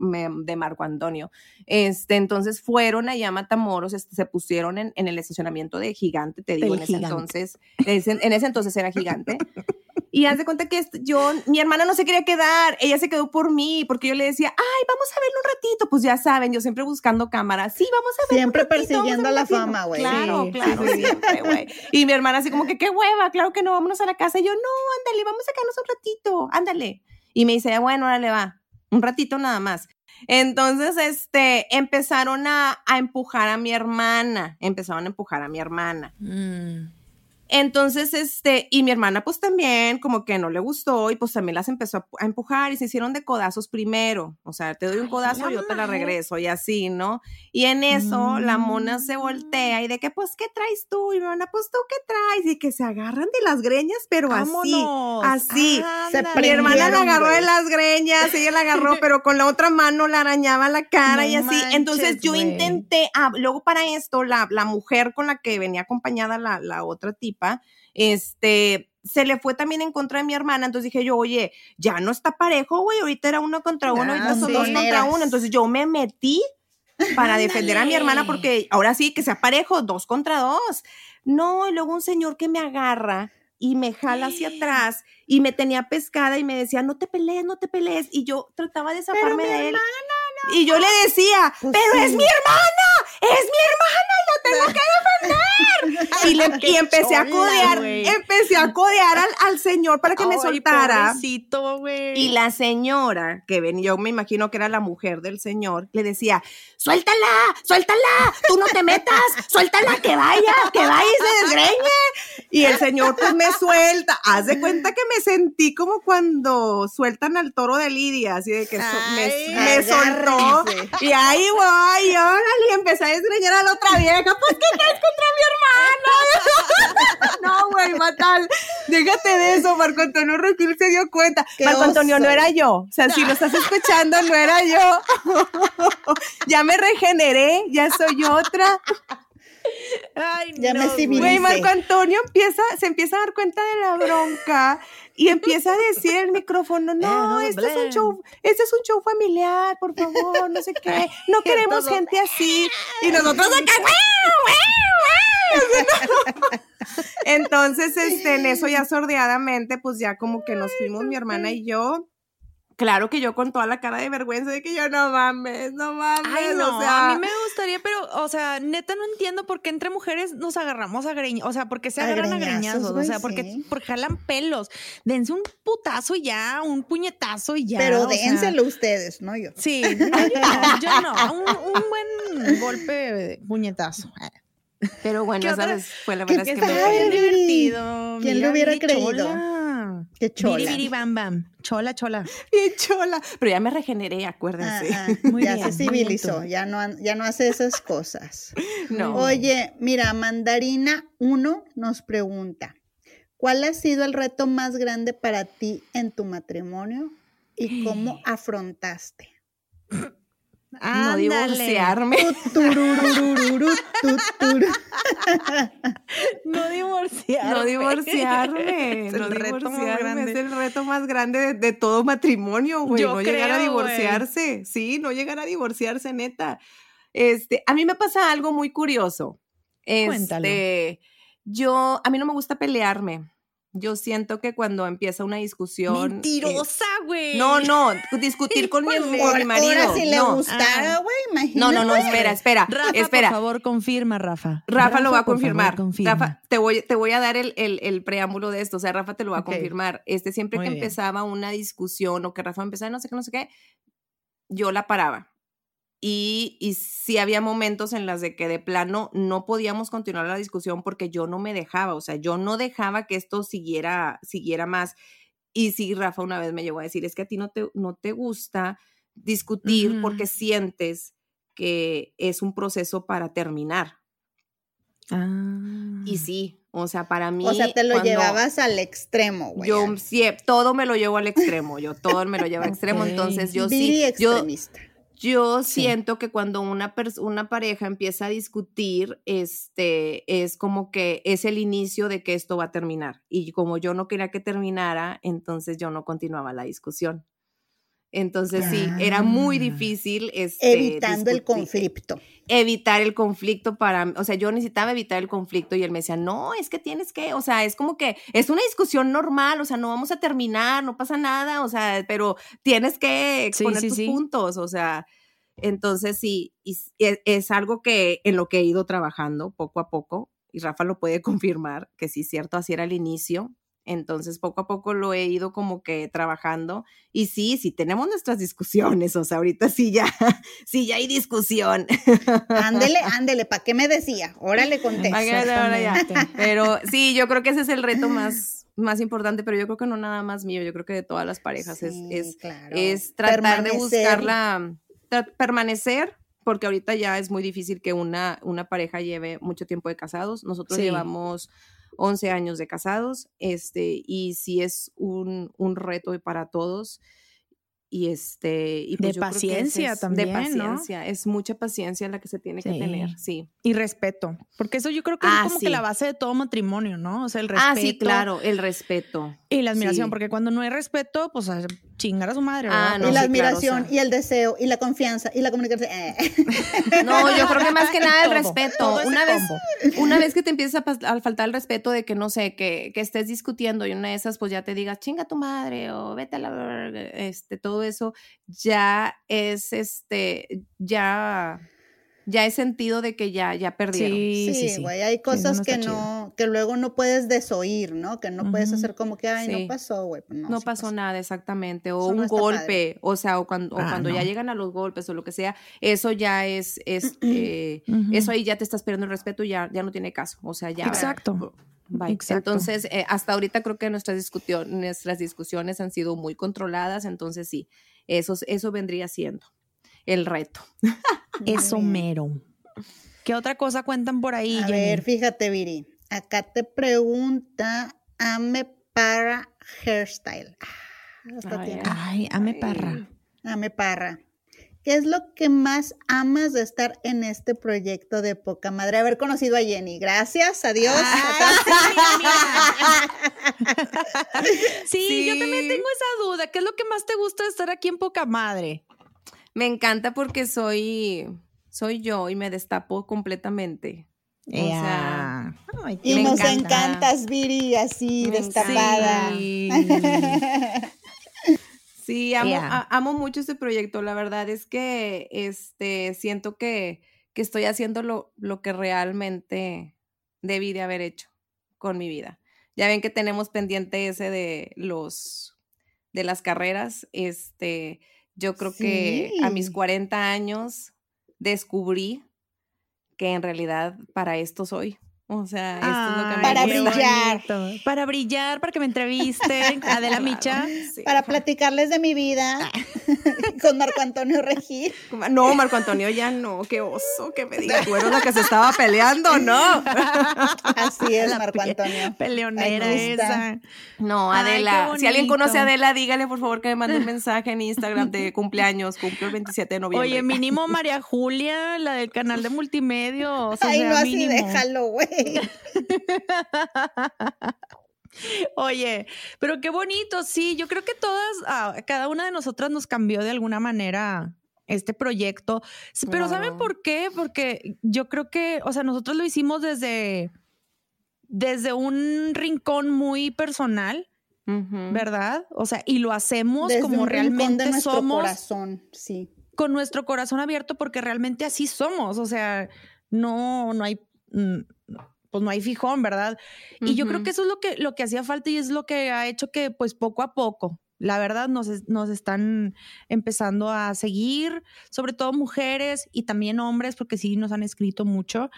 de Marco Antonio. Este, entonces fueron allá a Matamoros, este, se pusieron en, en el estacionamiento de Gigante, te digo, en ese Gigante. entonces. ese- en ese entonces era Gigante. (laughs) Y haz de cuenta que yo, mi hermana no se quería quedar, ella se quedó por mí, porque yo le decía, ay, vamos a verlo un ratito. Pues ya saben, yo siempre buscando cámaras. Sí, vamos a ver. Siempre un ratito, persiguiendo la un ratito". fama, güey. Claro, Sí, claro, sí, sí. siempre, güey. Y mi hermana así como que, qué hueva, claro que no, vámonos a la casa. Y yo, no, ándale, vamos a quedarnos un ratito, ándale. Y me dice, "Ah, bueno, órale, va, un ratito nada más. Entonces, este, empezaron a, a empujar a mi hermana, empezaron a empujar a mi hermana. Mm. Entonces, este, y mi hermana pues también como que no le gustó y pues también las empezó a, a empujar y se hicieron de codazos primero. O sea, te doy un codazo yo te la regreso y así, ¿no? Y en eso la mona se Mm. voltea y de que pues, ¿qué traes tú? Y mi hermana, pues tú, ¿qué traes? Y que se agarran de las greñas, pero Vámonos. así, así. Se Ándale. Mi hermana la agarró de las greñas, ella la agarró, (laughs) pero con la otra mano la arañaba la cara No y así. Entonces yo intenté, ah, luego para esto, la, la mujer con la que venía acompañada la, la otra tipa, este, se le fue también en contra de mi hermana, entonces dije yo, oye, ya no está parejo, güey, ahorita era uno contra uno, Ah, ahorita son sí. dos contra uno, entonces yo me metí para (laughs) defender a mi hermana porque ahora sí que sea parejo, dos contra dos. No, y luego un señor que me agarra y me jala hacia atrás y me tenía pescada y me decía, no te pelees, no te pelees. Y yo trataba de zafarme mi de él. Y yo le decía, Pues pero es mi hermana, es mi hermana y la tengo que defender. (laughs) y, le- Qué y empecé a codear, empecé a codear al, al señor para que me soltara. Y la señora, que ven, yo me imagino que era la mujer del señor, le decía, suéltala, suéltala, tú no te metas, suéltala, que vaya, que vaya y se desgreñe. Y el señor pues me suelta. Haz de cuenta que me sentí como cuando sueltan al toro de Lidia, así de que so- me, me soltó. Y ahí voy, y órale, y empecé a desgreñar a la otra vieja. Pues, ¿qué traes contra mi hermana? (laughs) no, güey, fatal. Déjate de eso, Marco Antonio Regil se dio cuenta. Qué Marco Antonio, no era yo. O sea, si lo estás escuchando, no era yo. (laughs) ya me regeneré, ya soy otra. Ay, Ya me no, civilicé. Güey. Marco Antonio empieza, se empieza a dar cuenta de la bronca y empieza a decir el micrófono, (laughs) no, este es un show, este es un show familiar, por favor, no sé qué, no (laughs) queremos gente así. (laughs) Y nosotros acá. Entonces, este, en eso ya sordeadamente, pues ya como que nos fuimos mi hermana y yo. Claro que yo con toda la cara de vergüenza de que yo no mames, no mames. Ay, no, o sea, a mí me gustaría, pero, o sea, neta no entiendo por qué entre mujeres nos agarramos a greñazos, o sea, por qué se agarran a greñazos, o sea, porque, sí. porque jalan pelos. Dense un putazo y ya, un puñetazo y ya. Pero o sea. dénselo ustedes, no yo. Sí, no, yo no, yo no, un, un buen golpe de puñetazo. (laughs) Pero bueno, vez fue la ¿Qué verdad es que me Viri. divertido. ¿Quién lo mira, hubiera Viri, creído? chola. Qué chola. Viri, viri, bam, bam. Chola, chola. (laughs) bien chola. Pero ya me regeneré, acuérdense. Ah, ah, (laughs) Muy ya bien, se civilizó, ya no, ya no hace esas cosas. (laughs) No. Oye, mira, Mandarina 1 nos pregunta, ¿cuál ha sido el reto más grande para ti en tu matrimonio y cómo (gasps) afrontaste? No divorciarme. No divorciarme. No divorciarme. Es el no reto más divorciarme. Es el reto más grande de, de todo matrimonio, güey. No llegar a divorciarse. Sí, no llegar a divorciarse, neta. Este, a mí me pasa algo muy curioso. Cuéntalo. Este, yo, a mí no me gusta pelearme. Yo siento que cuando empieza una discusión. Mentirosa, güey. no, no, discutir con mi, con mi marido. ahora si le no. gustara, güey, imagínate. no, no, no, espera, espera. Rafa, espera. por favor, confirma, Rafa. Rafa, lo va a favor, confirmar. confirma. Rafa, te voy, te voy a dar el, el- el preámbulo de esto. O sea, Rafa te lo va a confirmar. Este, siempre Muy que bien. empezaba una discusión o que Rafa empezaba no sé qué, no sé qué, yo la paraba. Y, y sí había momentos en las de que de plano no podíamos continuar la discusión porque yo no me dejaba, o sea, yo no dejaba que esto siguiera, siguiera más. Y sí, Rafa una vez me llegó a decir, es que a ti no te, no te gusta discutir porque sientes que es un proceso para terminar. Ah. Y sí, o sea, para mí. O sea, te lo llevabas al extremo, güey. Yo sí, todo me lo llevo al extremo, yo todo me lo llevo al extremo, entonces yo sí, extremista. yo Sí. siento que cuando una, una pareja empieza a discutir, este, es como que es el inicio de que esto va a terminar. Y como yo no quería que terminara, entonces yo no continuaba la discusión. Entonces sí, era muy Ah. difícil. Este, Evitando el conflicto. evitar el conflicto para, o sea, yo necesitaba evitar el conflicto y él me decía, no, es que tienes que, o sea, es como que es una discusión normal, o sea, no vamos a terminar, no pasa nada, o sea, pero tienes que exponer sí, tus sí. puntos, o sea, entonces sí, y es algo que en lo que he ido trabajando poco a poco, y Rafa lo puede (laughs) confirmar, que sí, cierto, así era al inicio. Entonces, poco a poco lo he ido como que trabajando. Y sí, sí tenemos nuestras discusiones. O sea, ahorita sí ya, (laughs) sí ya hay discusión. Ándele, (laughs) ándele, ¿para qué me decía? Órale, conté. Pero sí, yo creo que ese es el reto más, (laughs) más importante, pero yo creo que no nada más mío, yo creo que de todas las parejas es, Sí, es, claro. es tratar de buscar la, tra- permanecer, porque ahorita ya es muy difícil que una, una pareja lleve mucho tiempo de casados. Nosotros Sí. llevamos 11 años de casados, este, y sí es un, un reto para todos. Y este, y pues De yo creo que ese paciencia es- también, De ¿no? paciencia, es mucha paciencia la que se tiene que tener, sí. Y respeto. Porque eso yo creo que Ah, es como sí. que la base de todo matrimonio, ¿no? O sea, el respeto. Ah, sí, claro, el respeto. Y la admiración, Sí. porque cuando no hay respeto, pues chingar a su madre, ¿verdad? Ah, no, y la sí, claro, o admiración, sea. y el deseo, y la comunicación, y la comunicación. eh. No, yo creo que más que (laughs) nada el Todo, respeto. todo una vez, combo. una vez que te empieza a, faltar el respeto de que no sé, que, que estés discutiendo y una de esas pues ya te digas chinga tu madre o vete a la verga", este todo eso ya es este ya ya es sentido de que ya ya perdieron. Sí, sí, Sí, güey, hay cosas no que chido. no, que luego no puedes desoír, ¿no? Que no puedes hacer como que, ay, Sí. no pasó, güey. Pues No, sí pasó nada exactamente, o Eso un golpe, padre. o sea, o cuando, o Ah, cuando ya llegan a los golpes o lo que sea, eso ya es, es (clears throat) eh, eso ahí ya te estás perdiendo el respeto y ya, ya no tiene caso, o sea, ya. Exacto. Bye. Exacto. Entonces, eh, hasta ahorita creo que nuestras, nuestras discusiones han sido muy controladas, entonces sí, eso, eso vendría siendo el reto. (laughs) Eso bien. mero. ¿Qué otra cosa cuentan por ahí, A Jenny? ver, fíjate, Viri. Acá te pregunta Ame Parra Hairstyle. Ah, hasta Ay, ame parra. Ame Parra. ¿Qué es lo que más amas de estar en este proyecto de poca madre? Haber conocido a Jenny. Gracias a Dios. (laughs) (laughs) Sí, yo también Sí. tengo esa duda. ¿Qué es lo que más te gusta de estar aquí en poca madre? Me encanta porque soy, soy yo y me destapo completamente. O sea. Ay, y nos encanta. encantas, Viri, así, Me destapada. Sí. (laughs) Sí, amo, Yeah. a- amo mucho este proyecto. La verdad es que este, siento que, que estoy haciendo lo, lo que realmente debí de haber hecho con mi vida. Ya ven que tenemos pendiente ese de los de las carreras. Este, yo creo que a mis Sí. 40 años descubrí que en realidad para esto soy. O sea, esto es lo que me Para brillar. bonito. Para brillar, para que me entrevisten. (laughs) Adela Micha. sí. Para platicarles de mi vida (laughs) con Marco Antonio Regil. No, Marco Antonio ya no, qué oso que me diga, tú eres la que se estaba peleando, no. (laughs) Así es, La Marco Antonio. Peleonera esa. No, Ay, Adela, si alguien conoce a. Adela, dígale por favor que me mande un mensaje en Instagram de cumpleaños, cumplo el 27 de noviembre. Oye, mínimo María Julia, la del canal de multimedia. O sea, Ay, no, así mínimo. déjalo, güey. (laughs) Oye, pero qué bonito, sí, yo creo que todas, ah, cada una de nosotras nos cambió de alguna manera este proyecto. Pero ¿saben por qué? Porque yo creo que, o sea, nosotros lo hicimos desde, desde un rincón muy personal, ¿verdad? O sea, y lo hacemos como realmente de somos. corazón, sí. Con nuestro corazón abierto porque realmente así somos, o sea, no, no hay, mm, pues no hay fijón, ¿verdad? Y yo creo que eso es lo que, lo que hacía falta y es lo que ha hecho que pues poco a poco, la verdad nos, nos, están empezando a seguir, sobre todo mujeres y también hombres, porque sí nos han escrito mucho.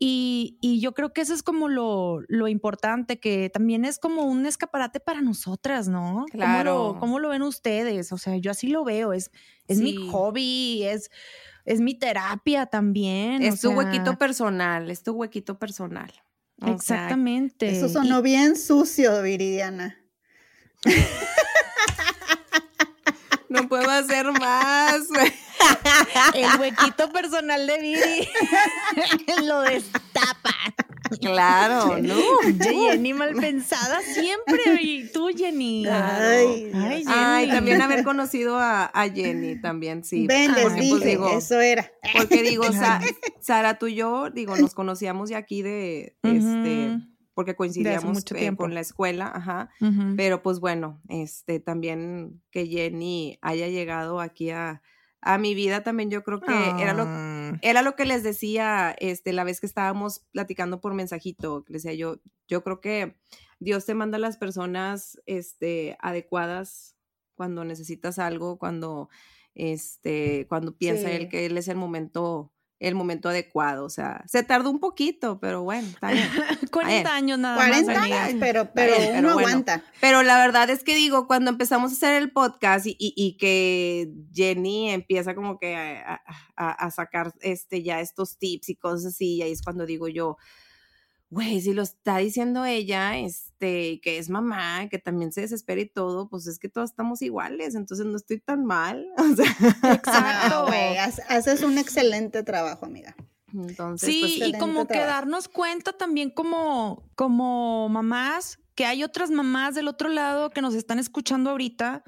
Y, y yo creo que eso es como lo, lo, importante, que también es como un escaparate para nosotras, ¿no? Claro. ¿Cómo lo, cómo lo ven ustedes? O sea, yo así lo veo, es, es mi hobby, es, es mi terapia también. Es tu huequito personal, es tu huequito personal. Exactamente. eso sonó bien sucio, Viridiana. no puedo hacer más. El huequito personal de Viri (laughs) lo destapa. (laughs) Claro, ¿no? Jenny mal pensada siempre. Y tú, Jenny. Ay, Ay, también haber conocido a, Jenny, también, sí. Ven, les pues, dije, eso era. Porque digo, Sara, tú y yo, digo, nos conocíamos ya aquí de, este porque coincidíamos eh, con la escuela, ajá. Pero pues bueno, este también que Jenny haya llegado aquí a, a mi vida también yo creo que era lo ah. Era lo que les decía este la vez que estábamos platicando por mensajito, les decía yo, yo creo que Dios te manda a las personas este adecuadas cuando necesitas algo, cuando este cuando piensa él que él es el momento el momento adecuado. O sea, se tardó un poquito, pero bueno, está bien. (laughs) 40 años nada 40 más. años, pero, pero, uno aguanta. Pero la verdad es que digo, cuando empezamos a hacer el podcast y, y, que Jenny empieza como que a, a, a, sacar este ya estos tips y cosas así, y ahí es cuando digo yo, güey, si lo está diciendo ella, este, que es mamá, que también se desespera y todo, pues es que todos estamos iguales, entonces no estoy tan mal. (laughs) Exacto, güey, haces un excelente trabajo, amiga. Entonces, sí, pues, y como que darnos cuenta también como, como mamás, que hay otras mamás del otro lado que nos están escuchando ahorita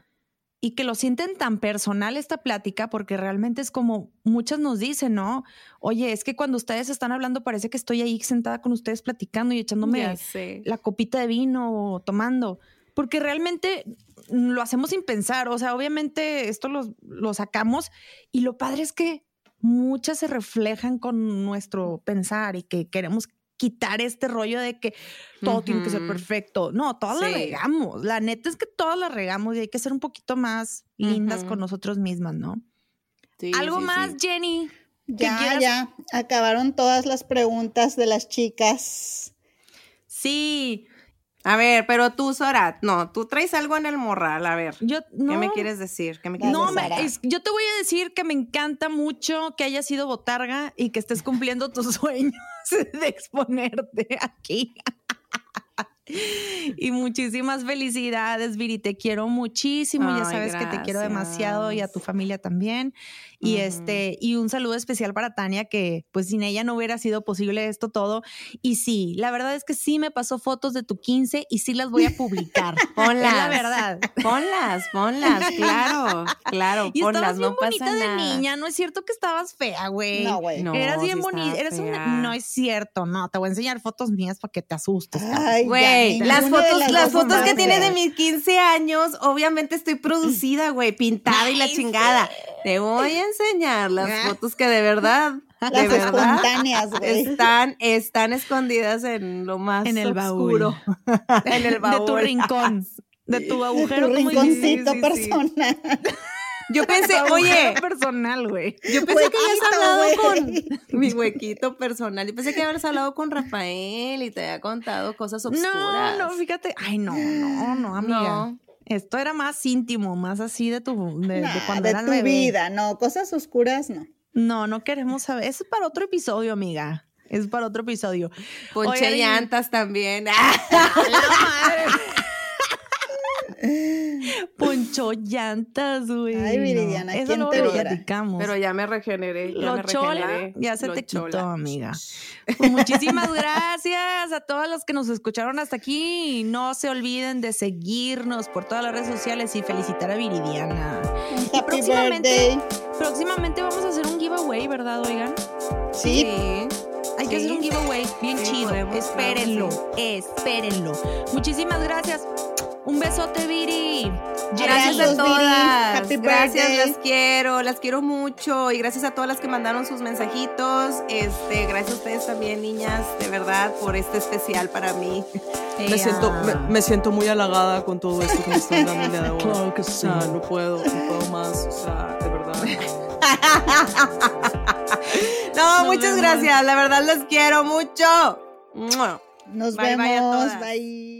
y que lo sienten tan personal esta plática, porque realmente es como muchas nos dicen, ¿no? Oye, es que cuando ustedes están hablando parece que estoy ahí sentada con ustedes platicando y echándome la copita de vino o tomando, porque realmente lo hacemos sin pensar, o sea, obviamente esto lo, lo sacamos y lo padre es que muchas se reflejan con nuestro pensar y que queremos quitar este rollo de que todo tiene que ser perfecto. No, todas la regamos. La neta es que todas la regamos y hay que ser un poquito más lindas con nosotros mismas, ¿no? Algo más, Jenny. Ya, ya. Acabaron todas las preguntas de las chicas. Sí. A ver, pero tú, Sora, no, tú traes algo en el morral, a ver. Yo, ¿Qué me quieres decir? ¿Qué me quieres no, decir? yo te voy a decir que me encanta mucho que hayas sido botarga y que estés cumpliendo tus (laughs) sueños de exponerte aquí. y muchísimas felicidades, Viri. Te quiero muchísimo. ya sabes que te quiero demasiado y a tu familia también. Y este, y un saludo especial para Tania, que pues sin ella no hubiera sido posible esto todo. Y sí, la verdad es que sí me pasó fotos de tu 15 y sí las voy a publicar. (laughs) ponlas. la verdad. Ponlas, ponlas, claro, claro. Y estabas bien bonita de niña, no es cierto que estabas fea, güey. No, güey. No, Eras bien bonita. Eres una... No es cierto, no. Te voy a enseñar fotos mías para que te asustes. Ay, güey. Las fotos, las, fotos que tiene de mis 15 años, obviamente estoy producida, güey, pintada y la chingada. Te voy a enseñar las ah. fotos que de verdad, (laughs) de verdad, están, están escondidas en lo más en el oscuro. (laughs) en el baúl. De tu rincón. (laughs) De tu agujero. De tu rinconcito personal. Yo pensé, oye. personal, güey. Yo pensé que habías hablado con mi huequito personal. Yo pensé que habías hablado con Rafael y te había contado cosas oscuras. No, no, fíjate. Ay, no, no, no, amiga. Esto era más íntimo, más así de tu de, cuando de tu vida, no, cosas oscuras no. No, no queremos saber. Eso es para otro episodio, amiga. Es para otro episodio. Ponche llantas también. (laughs) (laughs) Poncho llantas, güey. Ay, Viridiana, Eso no te lo platicamos. Pero ya me regeneré. Ya lo me chola, ya se te quitó, amiga. Pues muchísimas (laughs) gracias a todos los que nos escucharon hasta aquí. No se olviden de seguirnos por todas las redes sociales y felicitar a Viridiana. y próximamente, próximamente vamos a hacer un giveaway, ¿verdad, oigan? Sí. Hay que hacer un giveaway bien Sí, chido. podemos, espérenlo, claro espérenlo. Muchísimas gracias. Un besote, Viri. Gracias a todas. Happy gracias, birthday. las quiero, las quiero mucho. Y gracias a todas las que mandaron sus mensajitos. Este, gracias a ustedes también, niñas, de verdad, por este especial para mí. Me siento- me- me siento muy halagada con todo esto que me (laughs) están dando el día de hoy. Claro que O sea, no puedo, no puedo más. O sea, de verdad. (laughs) no, muchas gracias. La verdad, los quiero mucho. Nos Bye, bye a vemos. todas. Bye.